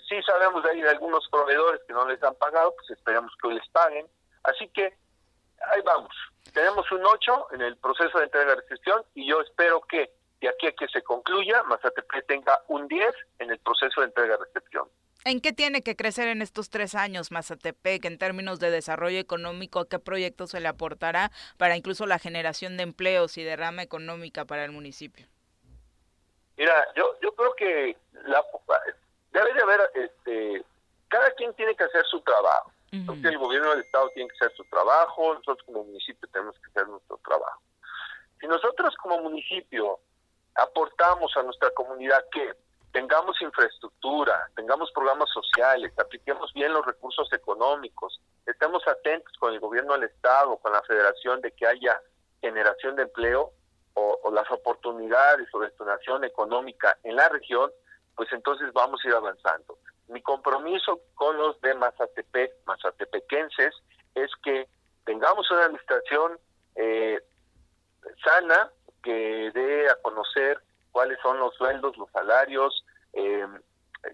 G: Sí sabemos de ahí de algunos proveedores que no les han pagado, pues esperamos que hoy les paguen. Así que ahí vamos. Tenemos un 8 en el proceso de entrega de recepción y yo espero que de aquí a que se concluya, Mazatepec tenga un 10 en el proceso de entrega de recepción.
C: ¿En qué tiene que crecer en estos tres años Mazatepec en términos de desarrollo económico? ¿Qué proyectos se le aportará para incluso la generación de empleos y de rama económica para el municipio?
G: Mira, yo, yo creo que la, debe de haber, este, cada quien tiene que hacer su trabajo. el gobierno del Estado tiene que hacer su trabajo, nosotros como municipio tenemos que hacer nuestro trabajo. Si nosotros como municipio aportamos a nuestra comunidad que tengamos infraestructura, tengamos programas sociales, apliquemos bien los recursos económicos, estemos atentos con el gobierno del Estado, con la federación de que haya generación de empleo o, las oportunidades o detonación económica en la región, pues entonces vamos a ir avanzando. Mi compromiso con los de Mazatepec, mazatepequenses, es que tengamos una administración eh, sana que dé a conocer cuáles son los sueldos, los salarios, eh,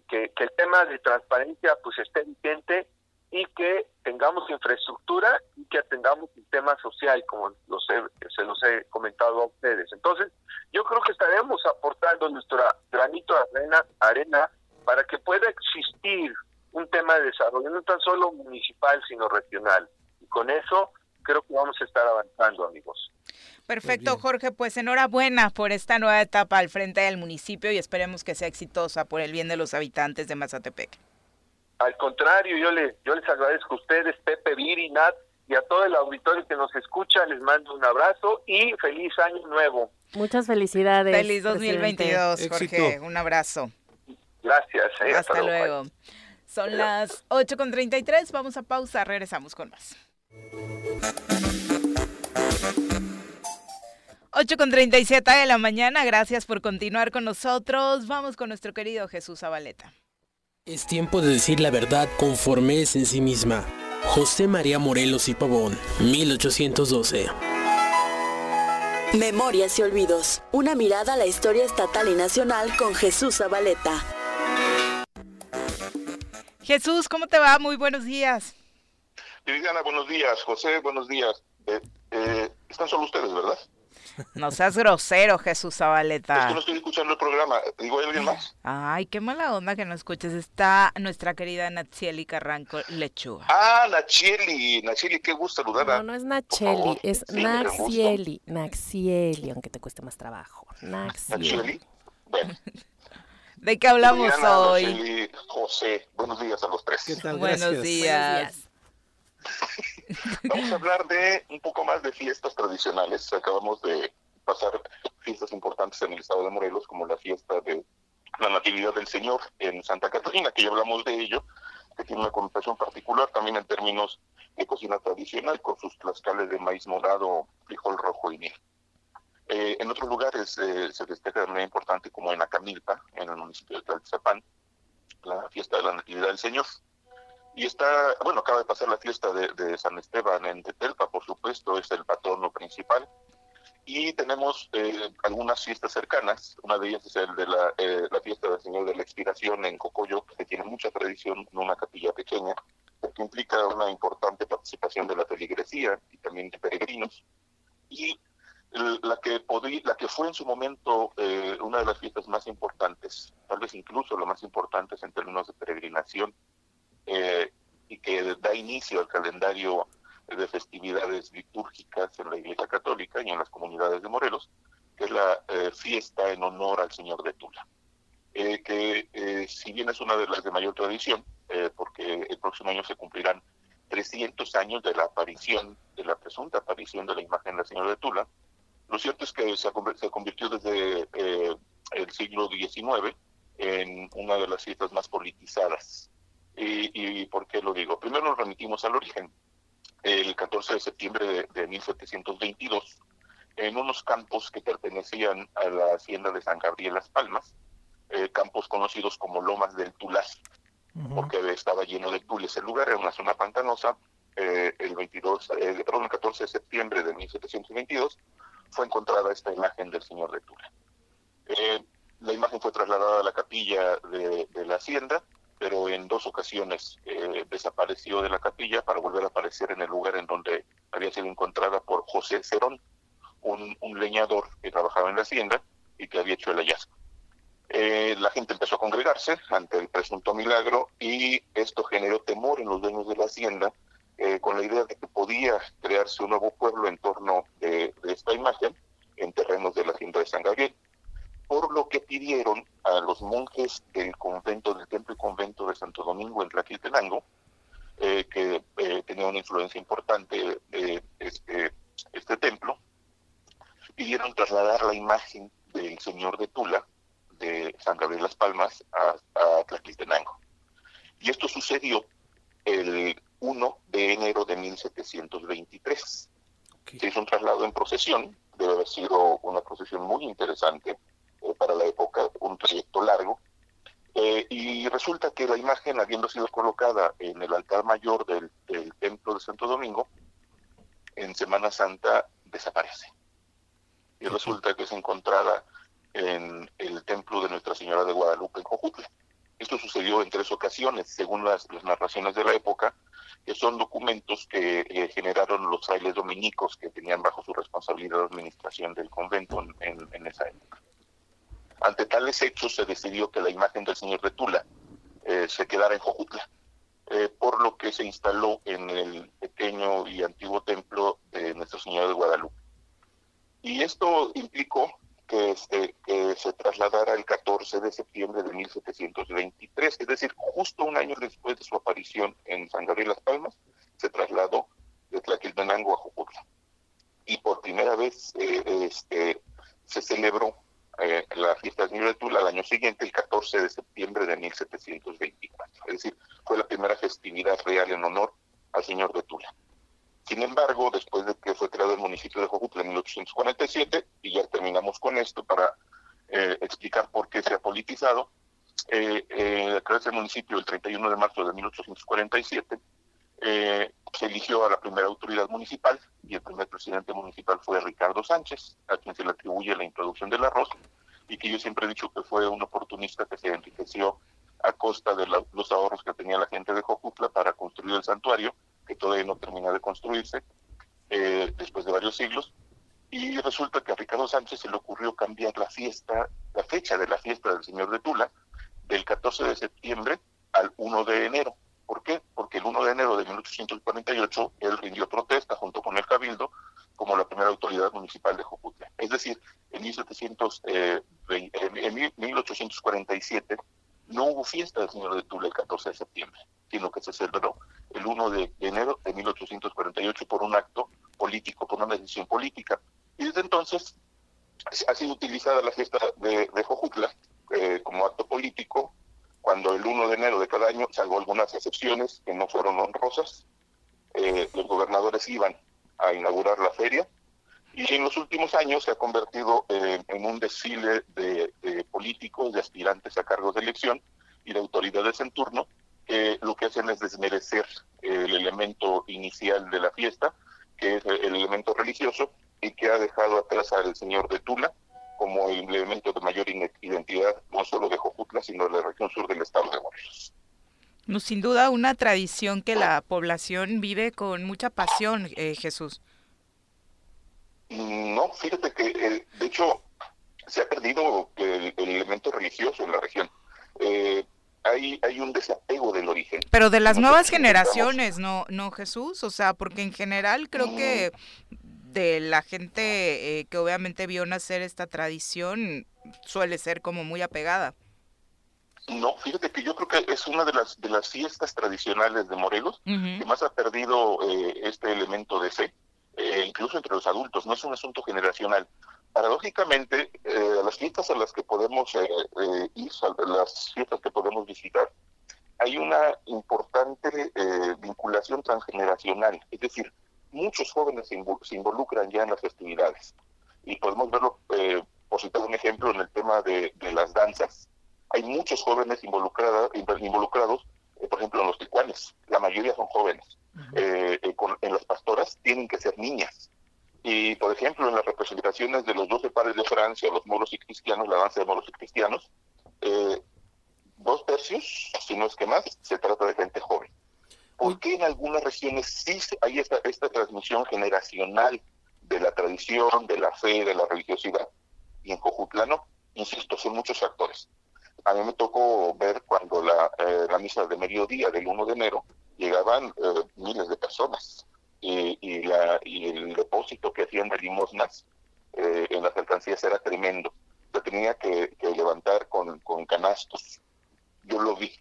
G: que, el tema de transparencia pues esté vigente y que tengamos infraestructura y que atendamos el tema social, como los se los he comentado a ustedes. Entonces, yo creo que estaremos aportando nuestra granito de arena, arena para que pueda existir un tema de desarrollo, no tan solo municipal, sino regional. Y con eso creo que vamos a estar avanzando, amigos.
C: Perfecto, Jorge. Pues enhorabuena por esta nueva etapa al frente del municipio y esperemos que sea exitosa por el bien de los habitantes de Mazatepec.
G: Al contrario, yo, le, yo les agradezco a ustedes, Pepe, Viri, Nat, y a todo el auditorio que nos escucha, les mando un abrazo y feliz año nuevo.
B: Muchas felicidades.
C: Feliz 2022, Jorge. Un abrazo.
G: Gracias.
C: Eh, hasta, luego. Son las 8.33, vamos a pausa, regresamos con más. 8 con 37 de la mañana, gracias por continuar con nosotros. Vamos con nuestro querido Jesús Zabaleta.
H: Es tiempo de decir la verdad conforme es en sí misma. José María Morelos y Pavón, 1812.
I: Memorias y olvidos. Una mirada a la historia estatal y nacional con Jesús Zabaleta.
C: Jesús, ¿cómo te va? Muy buenos días.
J: Viviana, buenos días. José, buenos días. Eh, eh, están solo ustedes, ¿verdad?
C: No seas grosero, Jesús Zabaleta.
J: Es que no estoy escuchando el programa. ¿Digo alguien más?
C: Ay, qué mala onda que no escuches. Está nuestra querida Nachieli Carranco Lechuga.
J: Ah, Nachieli. Nachieli, qué gusto saludarla.
B: No, no es Nachieli, es Naxieli. Naxieli, aunque te cueste más trabajo. Naxieli.
J: Bueno. [laughs]
C: ¿De qué hablamos hoy?
J: José, buenos días a los tres.
C: ¿Qué tal? Buenos días. [laughs]
J: Vamos a hablar de un poco más de fiestas tradicionales. Acabamos de pasar fiestas importantes en el estado de Morelos, como la fiesta de la Natividad del Señor en Santa Catarina, que ya hablamos de ello, que tiene una connotación particular también en términos de cocina tradicional, con sus tlascales de maíz morado, frijol rojo y miel. Eh, en otros lugares eh, se festeja de manera importante, como en Acamilpa, en el municipio de Tlaltizapán, la fiesta de la Natividad del Señor. Y está, bueno, acaba de pasar la fiesta de, San Esteban en Tetelpa, por supuesto, es el patrono principal. Y tenemos eh, algunas fiestas cercanas, una de ellas es el de la, eh, la fiesta del Señor de la Expiración en Cocoyo, que tiene mucha tradición en una capilla pequeña, porque implica una importante participación de la feligresía y también de peregrinos. Y la que, la que fue en su momento eh, una de las fiestas más importantes, tal vez incluso la más importante en términos de peregrinación, eh, y que da inicio al calendario de festividades litúrgicas en la Iglesia Católica y en las comunidades de Morelos, que es la eh, fiesta en honor al Señor de Tula, que si bien es una de las de mayor tradición, porque el próximo año se cumplirán 300 años de la aparición, de la presunta aparición de la imagen del Señor de Tula, lo cierto es que se, convirtió desde eh, el siglo XIX en una de las fiestas más politizadas. ¿Y, por qué lo digo? Primero nos remitimos al origen. El 14 de septiembre de, 1722, en unos campos que pertenecían a la hacienda de San Gabriel Las Palmas, eh, campos conocidos como Lomas del Tulás, porque estaba lleno de tules el lugar, era una zona pantanosa. Eh, el 22, perdón, el 14 de septiembre de 1722 fue encontrada esta imagen del señor de Tula. Eh, la imagen fue trasladada a la capilla de, la hacienda, pero en dos ocasiones eh, desapareció de la capilla para volver a aparecer en el lugar en donde había sido encontrada por José Cerón, un, leñador que trabajaba en la hacienda y que había hecho el hallazgo. Eh, la gente empezó a congregarse ante el presunto milagro y esto generó temor en los dueños de la hacienda eh, con la idea de que podía crearse un nuevo pueblo en torno de, esta imagen en terrenos de la hacienda de San Gabriel, por lo que pidieron a los monjes del convento, del templo y convento de Santo Domingo en Tlaquiltenango, eh, que eh, tenía una influencia importante de este, este templo, pidieron trasladar la imagen del señor de Tula, de San Gabriel Las Palmas, a, a Tlaquiltenango. Y esto sucedió el 1 de enero de 1723. Se hizo un traslado en procesión, debe haber sido una procesión muy interesante eh, para la época, un trayecto largo. Eh, y resulta que la imagen, habiendo sido colocada en el altar mayor del, del templo de Santo Domingo, en Semana Santa desaparece. Y resulta que es encontrada en el templo de Nuestra Señora de Guadalupe en Cojutla. Esto sucedió en tres ocasiones, según las, narraciones de la época, que son documentos que eh, generaron los frailes dominicos que tenían bajo su responsabilidad la administración del convento en, esa época. Ante tales hechos se decidió que la imagen del señor de Tula eh, se quedara en Jojutla, eh, por lo que se instaló en el pequeño y antiguo templo de Nuestra Señora de Guadalupe. Y esto implicó que, este, se trasladara el 14 de septiembre de 1723, es decir, justo un año después de su aparición en San Gabriel Las Palmas, se trasladó de Tlaquiltenango a Jojutla. Y por primera vez eh, este, se celebró eh, la fiesta de Tula al año siguiente, el 14 de septiembre de 1724. Es decir, fue la primera festividad real en honor al Señor de Tula. Sin embargo, después de que fue creado el municipio de Jojutla en 1847, y ya terminamos con esto para eh, explicar por qué se ha politizado, eh, eh, crearse el municipio el 31 de marzo de 1847, eh, se eligió a la primera autoridad municipal y el primer presidente municipal fue Ricardo Sánchez, a quien se le atribuye la introducción del arroz y que yo siempre he dicho que fue un oportunista que se enriqueció a costa de los ahorros que tenía la gente de Jojutla para construir el santuario que todavía no termina de construirse eh, después de varios siglos. Y resulta que a Ricardo Sánchez se le ocurrió cambiar la fiesta, la fecha de la fiesta del Señor de Tula, del 14 de septiembre al 1 de enero. ¿Por qué? Porque el 1 de enero de 1848 él rindió protesta junto con el Cabildo como la primera autoridad municipal de Jojutla. Es decir, en, 1700, eh, en 1847 no hubo fiesta del Señor de Tula el 14 de septiembre, sino que se celebró el 1 de enero de 1848 por un acto político, por una decisión política. Y desde entonces ha sido utilizada la fiesta de, de Jojutla eh, como acto político, cuando el 1 de enero de cada año, salvo algunas excepciones que no fueron honrosas, eh, los gobernadores iban a inaugurar la feria y en los últimos años se ha convertido en un desfile de, políticos, de aspirantes a cargos de elección y de autoridades en turno, que lo que hacen es desmerecer el elemento inicial de la fiesta, que es el elemento religioso, y que ha dejado atrás al señor de Tula como el elemento de mayor identidad, no solo de Jojutla, sino de la región sur del estado de Morelos.
C: No, sin duda una tradición que la población vive con mucha pasión, eh, Jesús.
J: No, fíjate que eh, de hecho se ha perdido el, elemento religioso en la región. Eh, hay, hay un desapego del origen.
C: Pero de las nuevas generaciones, ¿no, no Jesús? O sea, porque en general creo que mm. De la gente eh, que obviamente vio nacer esta tradición suele ser como muy apegada.
J: No, fíjate que yo creo que es una de las de las fiestas tradicionales de Morelos que más ha perdido este elemento de fe eh, incluso entre los adultos, no es un asunto generacional. Paradójicamente, eh, las fiestas a las que podemos eh, eh, ir, las fiestas que podemos visitar, hay una importante vinculación transgeneracional, es decir, muchos jóvenes se, involucran ya en las festividades. Y podemos verlo, por citar un ejemplo, en el tema de, las danzas. Hay muchos jóvenes involucrados, involucrados por ejemplo, en los ticuanes. La mayoría son jóvenes eh, eh, en las pastoras tienen que ser niñas. Y, por ejemplo, en las representaciones de los doce padres de Francia, los moros y cristianos, la danza de moros y cristianos, eh, dos tercios, si no es que más, se trata de gente joven. ¿Por qué en algunas regiones sí hay esta, esta transmisión generacional de la tradición, de la fe, de la religiosidad? Y en Cojutlano, insisto, son muchos factores. A mí me tocó ver cuando la, la misa de mediodía del 1 de enero llegaban eh, miles de personas y, la, y el depósito que hacían de limosnas eh, en las alcancías era tremendo. Se tenía que, levantar con, con, canastos. Yo lo vi.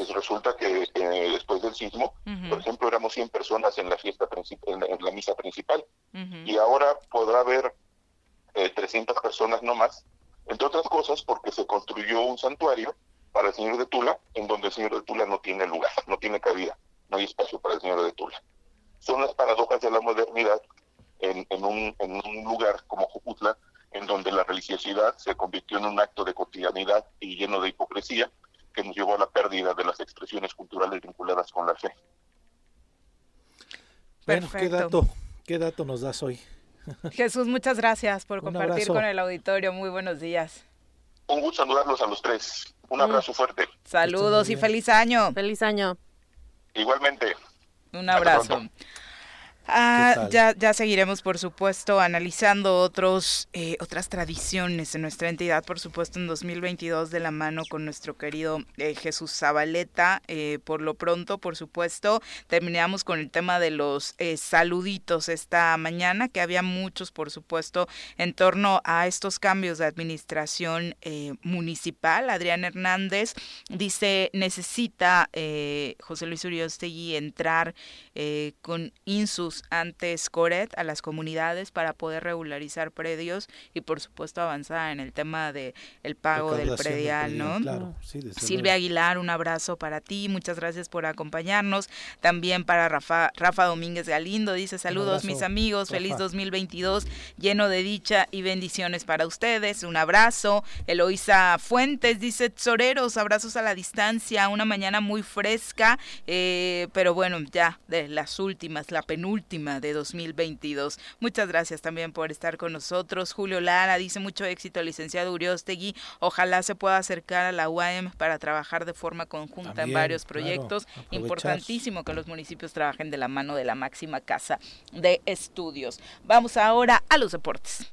J: Pues resulta que eh, después del sismo, por ejemplo, éramos 100 personas en la fiesta en, en la misa principal. Y ahora podrá haber 300 personas no más, entre otras cosas porque se construyó un santuario para el señor de Tula, en donde el señor de Tula no tiene lugar, [laughs] no tiene cabida, no hay espacio para el señor de Tula. Son las paradojas de la modernidad en, un, en un lugar como Jujutla, en donde la religiosidad se convirtió en un acto de cotidianidad y lleno de hipocresía que nos llevó a la pérdida de las expresiones culturales vinculadas con la fe.
A: Bueno, ¿qué dato, ¿qué dato nos das hoy? [laughs]
C: Jesús, muchas gracias por compartir con el auditorio. Muy buenos días.
J: Un gusto saludarlos a los tres. Un mm. abrazo fuerte.
C: Saludos y feliz año.
B: Feliz año.
J: Igualmente.
C: Un abrazo. Ah, ya, ya seguiremos, por supuesto, analizando otros, eh, otras tradiciones en nuestra entidad, por supuesto, en 2022 de la mano con nuestro querido eh, Jesús Zabaleta. Eh, por lo pronto, por supuesto, terminamos con el tema de los saluditos esta mañana, que había muchos, por supuesto, en torno a estos cambios de administración municipal. Adrián Hernández dice, necesita José Luis Uriostegui entrar con insus antes Coret a las comunidades para poder regularizar predios y por supuesto avanzar en el tema de el pago del predial, ¿no? Silvia Aguilar, un abrazo para ti, muchas gracias por acompañarnos. También para Rafa, Rafa Domínguez Galindo, dice saludos mis amigos, feliz 2022, lleno de dicha y bendiciones para ustedes. Un abrazo. Eloisa Fuentes dice Soreros, abrazos a la distancia, una mañana muy fresca, eh, pero bueno, ya de las últimas, la penúltima de 2022. Muchas gracias también por estar con nosotros. Julio Lara dice mucho éxito, licenciado Uriostegui. Ojalá se pueda acercar a la UAM para trabajar de forma conjunta en varios proyectos. Importantísimo que los municipios trabajen de la mano de la máxima casa de estudios. Vamos ahora a los deportes.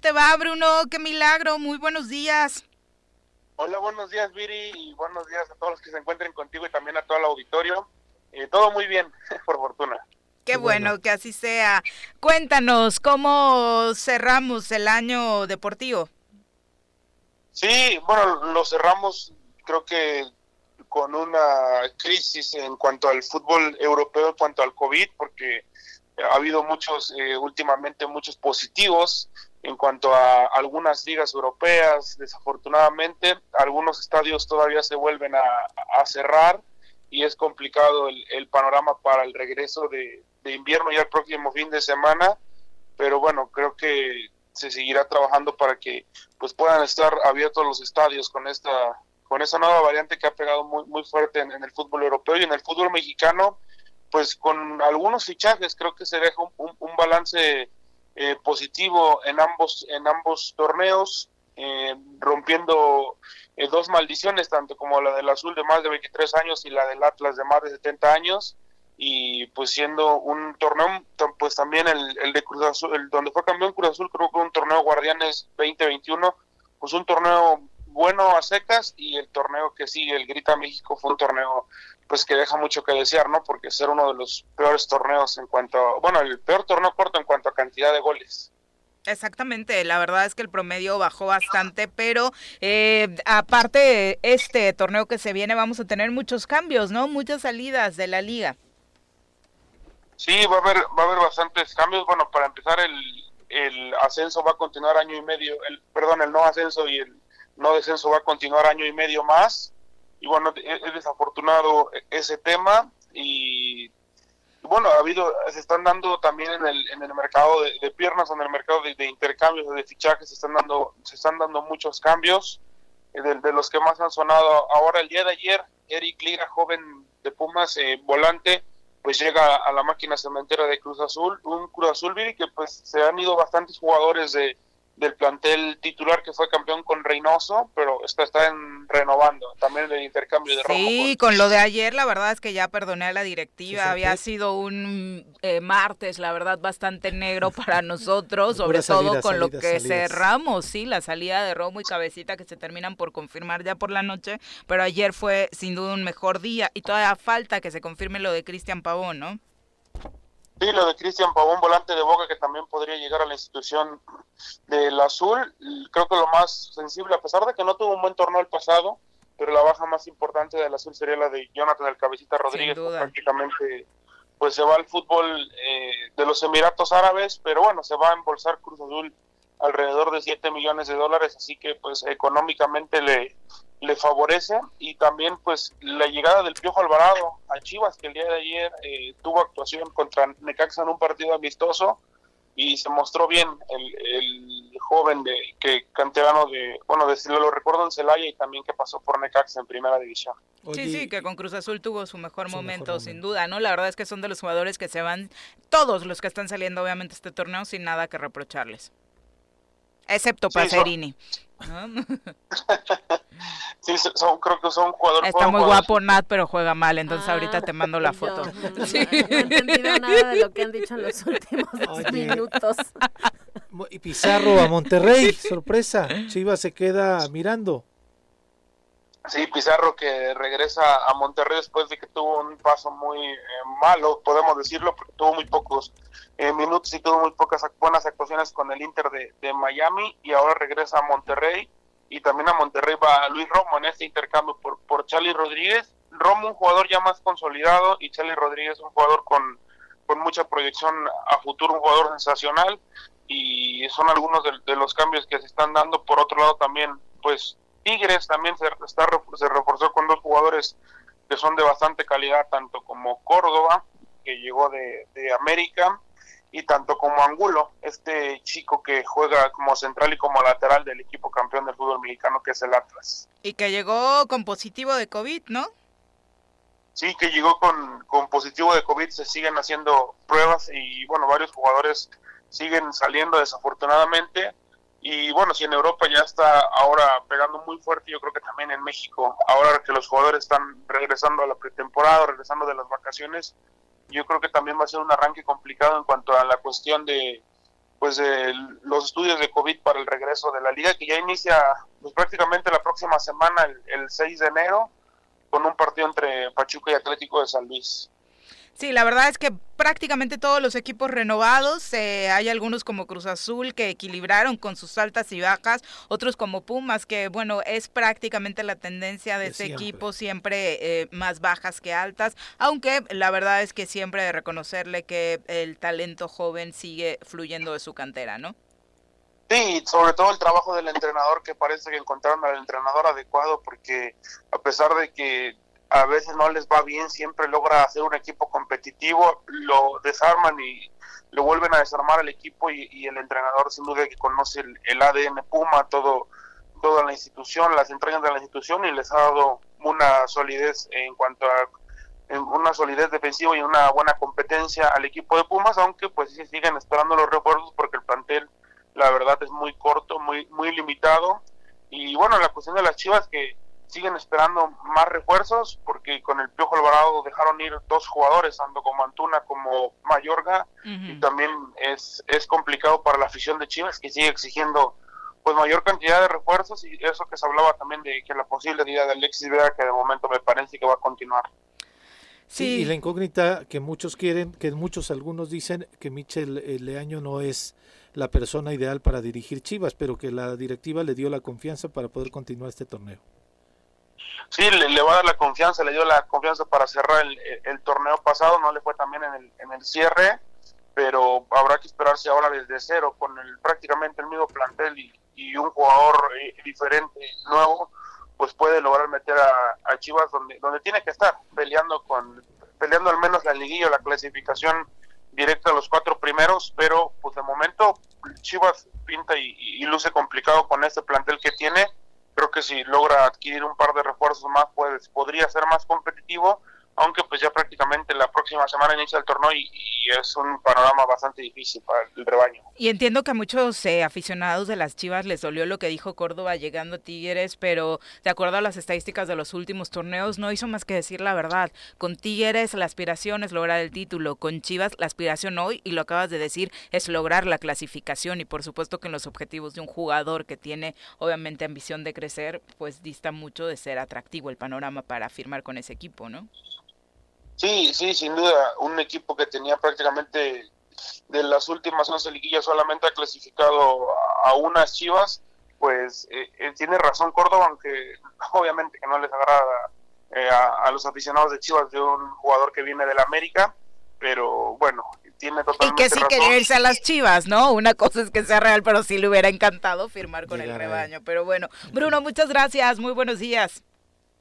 C: Te va, Bruno? ¡Qué milagro! Muy buenos días.
K: Hola, buenos días, Viri, y buenos días a todos los que se encuentren contigo y también a todo el auditorio. Eh, todo muy bien, [laughs] por fortuna.
C: Qué, bueno, que así sea. Cuéntanos, ¿cómo cerramos el año deportivo?
K: Sí, bueno, lo cerramos creo que con una crisis en cuanto al fútbol europeo, en cuanto al COVID, porque ha habido muchos, eh, últimamente muchos positivos, en cuanto a algunas ligas europeas, desafortunadamente, algunos estadios todavía se vuelven a, cerrar y es complicado el, panorama para el regreso de, invierno ya el próximo fin de semana, pero bueno, creo que se seguirá trabajando para que pues puedan estar abiertos los estadios con esta con esa nueva variante que ha pegado muy muy fuerte en, el fútbol europeo y en el fútbol mexicano pues con algunos fichajes creo que se deja un balance eh, positivo en ambos, en ambos torneos, eh, rompiendo eh, dos maldiciones, tanto como la del azul de más de 23 años y la del Atlas de más de 70 años, y pues siendo un torneo, pues también el, el de Cruz Azul, el donde fue campeón Cruz Azul, creo que un torneo Guardianes 2021, pues un torneo bueno a secas y el torneo que sigue, el Grita México, fue un torneo pues que deja mucho que desear, ¿no? Porque ser uno de los peores torneos en cuanto, a, bueno, el peor torneo corto en cuanto a cantidad de goles.
C: Exactamente, la verdad es que el promedio bajó bastante, pero eh, aparte este torneo que se viene vamos a tener muchos cambios, ¿no? Muchas salidas de la liga.
K: Sí, va a haber va a haber bastantes cambios. Bueno, para empezar el, el ascenso va a continuar año y medio, el perdón, el no ascenso y el no descenso va a continuar año y medio más y bueno, es desafortunado ese tema y bueno, ha habido, se están dando también en el, en el mercado de, piernas, en el mercado de, intercambios, de fichajes, se están dando, se están dando muchos cambios, eh, de, los que más han sonado ahora el día de ayer, Eric Lira, joven de Pumas, eh, volante, pues llega a la máquina cementera de Cruz Azul, un Cruz Azul que pues se han ido bastantes jugadores de, del plantel titular que fue campeón con Reynoso, pero está, está en, renovando también el intercambio de
C: Sí, con... lo de ayer la verdad es que ya perdoné a la directiva, había sido un eh, martes, la verdad, bastante negro [laughs] para nosotros, sobre todo con lo que cerramos, sí, la salida de Romo y Cabecita que se terminan por confirmar ya por la noche, pero ayer fue sin duda un mejor día y todavía falta que se confirme lo de Cristian Pavón, ¿no?
K: Sí, lo de Cristian Pavón, volante de Boca, que también podría llegar a la institución del Azul. Creo que lo más sensible, a pesar de que no tuvo un buen torneo el pasado, pero la baja más importante del Azul sería la de Jonathan el Cabecita Rodríguez, que prácticamente pues se va al fútbol eh, de los Emiratos Árabes, pero bueno, se va a embolsar Cruz Azul alrededor de 7 millones de dólares, así que pues económicamente le, le favorece y también pues la llegada del Piojo Alvarado a Chivas que el día de ayer eh, tuvo actuación contra Necaxa en un partido amistoso y se mostró bien el, joven de que canterano de bueno decirlo lo recuerdo en Celaya y también que pasó por Necaxa en primera división.
C: Sí sí que con Cruz Azul tuvo su mejor momento sin duda no la verdad es que son de los jugadores que se van todos los que están saliendo obviamente este torneo sin nada que reprocharles excepto Pacerini
K: sí, [laughs] son, creo que son jugadores.
C: Está muy guapo Nat, pero juega mal, entonces ah, ahorita te mando la foto. [laughs]
B: No, no, he entendido nada de lo que han dicho en los últimos dos minutos.
A: Y Pizarro a Monterrey, sorpresa. Chivas se queda mirando.
K: Sí, Pizarro que regresa a Monterrey después de que tuvo un paso muy eh, malo, podemos decirlo, porque tuvo muy pocos eh, minutos y tuvo muy pocas buenas actuaciones con el Inter de, de, Miami y ahora regresa a Monterrey y también a Monterrey va Luis Romo en este intercambio por, por Charlie Rodríguez. Romo un jugador ya más consolidado y Charlie Rodríguez un jugador con, con mucha proyección a futuro, un jugador sensacional y son algunos de, de los cambios que se están dando. Por otro lado también, pues Tigres también se, está, se reforzó con dos jugadores que son de bastante calidad, tanto como Córdoba, que llegó de, América, y tanto como Angulo, este chico que juega como central y como lateral del equipo campeón del fútbol mexicano, que es el Atlas.
C: Y que llegó con positivo de COVID, ¿no?
K: Sí, que llegó con, con positivo de COVID, se siguen haciendo pruebas y bueno, varios jugadores siguen saliendo desafortunadamente y bueno, si en Europa ya está ahora pegando muy fuerte, yo creo que también en México, ahora que los jugadores están regresando a la pretemporada, regresando de las vacaciones, yo creo que también va a ser un arranque complicado en cuanto a la cuestión de pues de los estudios de COVID para el regreso de la liga, que ya inicia pues prácticamente la próxima semana, el, el 6 de enero, con un partido entre Pachuca y Atlético de San Luis.
C: Sí, la verdad es que prácticamente todos los equipos renovados, eh, hay algunos como Cruz Azul que equilibraron con sus altas y bajas, otros como Pumas, que bueno, es prácticamente la tendencia de, ese equipo, siempre eh, más bajas que altas, aunque la verdad es que siempre de reconocerle que el talento joven sigue fluyendo de su cantera, ¿no?
K: Sí, sobre todo el trabajo del entrenador, que parece que encontraron al entrenador adecuado, porque a pesar de que a veces no les va bien, siempre logra hacer un equipo competitivo, lo desarman y lo vuelven a desarmar al equipo y, el entrenador sin duda que conoce el, ADN Puma, todo toda la institución, las entregas de la institución y les ha dado una solidez en cuanto a una solidez defensiva y una buena competencia al equipo de Pumas, aunque pues sí siguen esperando los refuerzos porque el plantel la verdad es muy corto, muy muy limitado. Y bueno, la cuestión de las Chivas que siguen esperando más refuerzos porque con el Piojo Alvarado dejaron ir dos jugadores, tanto como Antuna como Mayorga, y también es, es complicado para la afición de Chivas que sigue exigiendo pues mayor cantidad de refuerzos y eso que se hablaba también de que la posible idea de Alexis Vega que de momento me parece que va a continuar.
A: Sí, y la incógnita que muchos quieren, que muchos algunos dicen que Michel eh, Leaño no es la persona ideal para dirigir Chivas, pero que la directiva le dio la confianza para poder continuar este torneo.
K: Sí, le, va a dar la confianza, le dio la confianza para cerrar el, torneo pasado, no le fue también en el, en el cierre, pero habrá que esperarse ahora desde cero, con el, prácticamente el mismo plantel y, un jugador eh, diferente, nuevo, pues puede lograr meter a, Chivas donde, donde tiene que estar, peleando con peleando al menos la liguilla, la clasificación directa a los cuatro primeros, pero pues de momento Chivas pinta y luce complicado con este plantel que tiene creo que si logra adquirir un par de refuerzos más, pues podría ser más competitivo aunque pues ya prácticamente la próxima semana inicia el torneo y, es un panorama bastante difícil para el rebaño.
C: Y entiendo que a muchos eh, aficionados de las Chivas les dolió lo que dijo Córdoba llegando a Tigres, pero de acuerdo a las estadísticas de los últimos torneos no hizo más que decir la verdad. Con Tigres la aspiración es lograr el título, con Chivas la aspiración hoy, y lo acabas de decir, es lograr la clasificación y por supuesto que en los objetivos de un jugador que tiene obviamente ambición de crecer, pues dista mucho de ser atractivo el panorama para firmar con ese equipo, ¿no?
K: Sí, sí, sin duda. Un equipo que tenía prácticamente de las últimas 11 liguillas solamente ha clasificado a, unas Chivas, pues eh, eh, tiene razón Córdoba, aunque [laughs] obviamente que no les agrada eh, a, los aficionados de Chivas de un jugador que viene del América, pero bueno, tiene totalmente
C: Y que sí quería irse a las Chivas, ¿no? Una cosa es que sea real, pero sí le hubiera encantado firmar con el rebaño. Pero bueno, Bruno, muchas gracias, muy buenos días.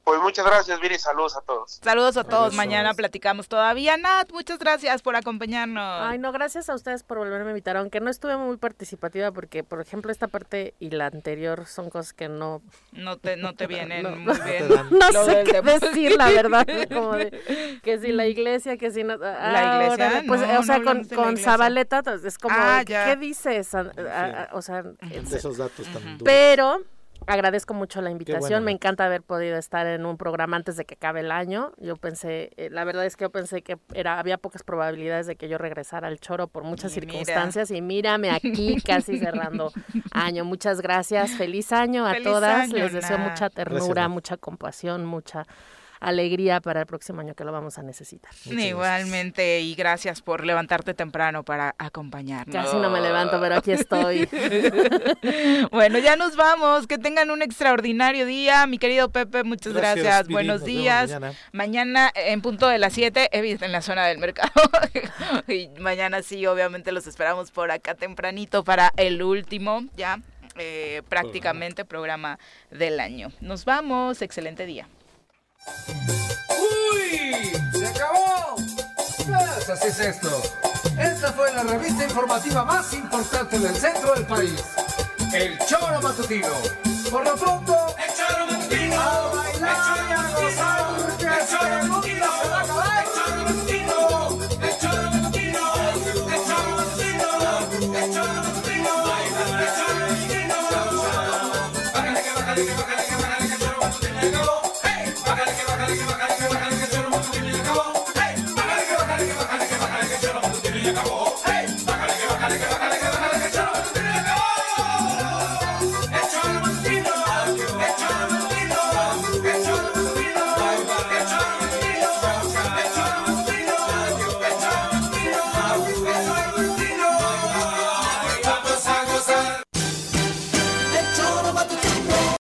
K: Pues muchas gracias, Viri, saludos a todos.
C: Saludos a todos, mañana platicamos todavía. Nat, muchas gracias por acompañarnos.
B: Ay, no, gracias a ustedes por volverme a invitar, aunque no estuve muy participativa porque, por ejemplo, esta parte y la anterior son cosas que no...
C: No te, no te vienen [laughs] muy bien.
B: No, sé qué decir, la verdad, como de, [laughs] que si la iglesia, que si no...
C: la iglesia,
B: pues, o sea, con, con Zabaleta pues, es como, ah, ¿qué dices? o sea...
A: De esos datos tan duros.
B: Pero agradezco mucho la invitación. Me encanta haber podido estar en un programa antes de que acabe el año. Yo pensé, eh, la verdad es que yo pensé que era había pocas probabilidades de que yo regresara al choro por muchas circunstancias y mírame aquí [laughs] casi cerrando año. Muchas gracias. Feliz año a todas. Les deseo mucha ternura, mucha compasión, mucha alegría para el próximo año que lo vamos a necesitar.
C: Igualmente, y gracias por levantarte temprano para acompañarnos.
B: Casi no me levanto, pero aquí estoy. [laughs]
C: bueno, ya nos vamos. Que tengan un extraordinario día. Mi querido Pepe, muchas gracias. Buenos días. Mañana. en punto de las 7, en la zona del mercado. [laughs] y mañana sí, obviamente los esperamos por acá tempranito para el último, ya. Eh, prácticamente programa del año. Nos vamos, excelente día.
L: ¡Uy! ¡Se acabó! Pues así es esto. Esta fue la revista informativa más importante del centro del país. El Choro Matutino. Por lo pronto,
M: el Choro Matutino. A bailar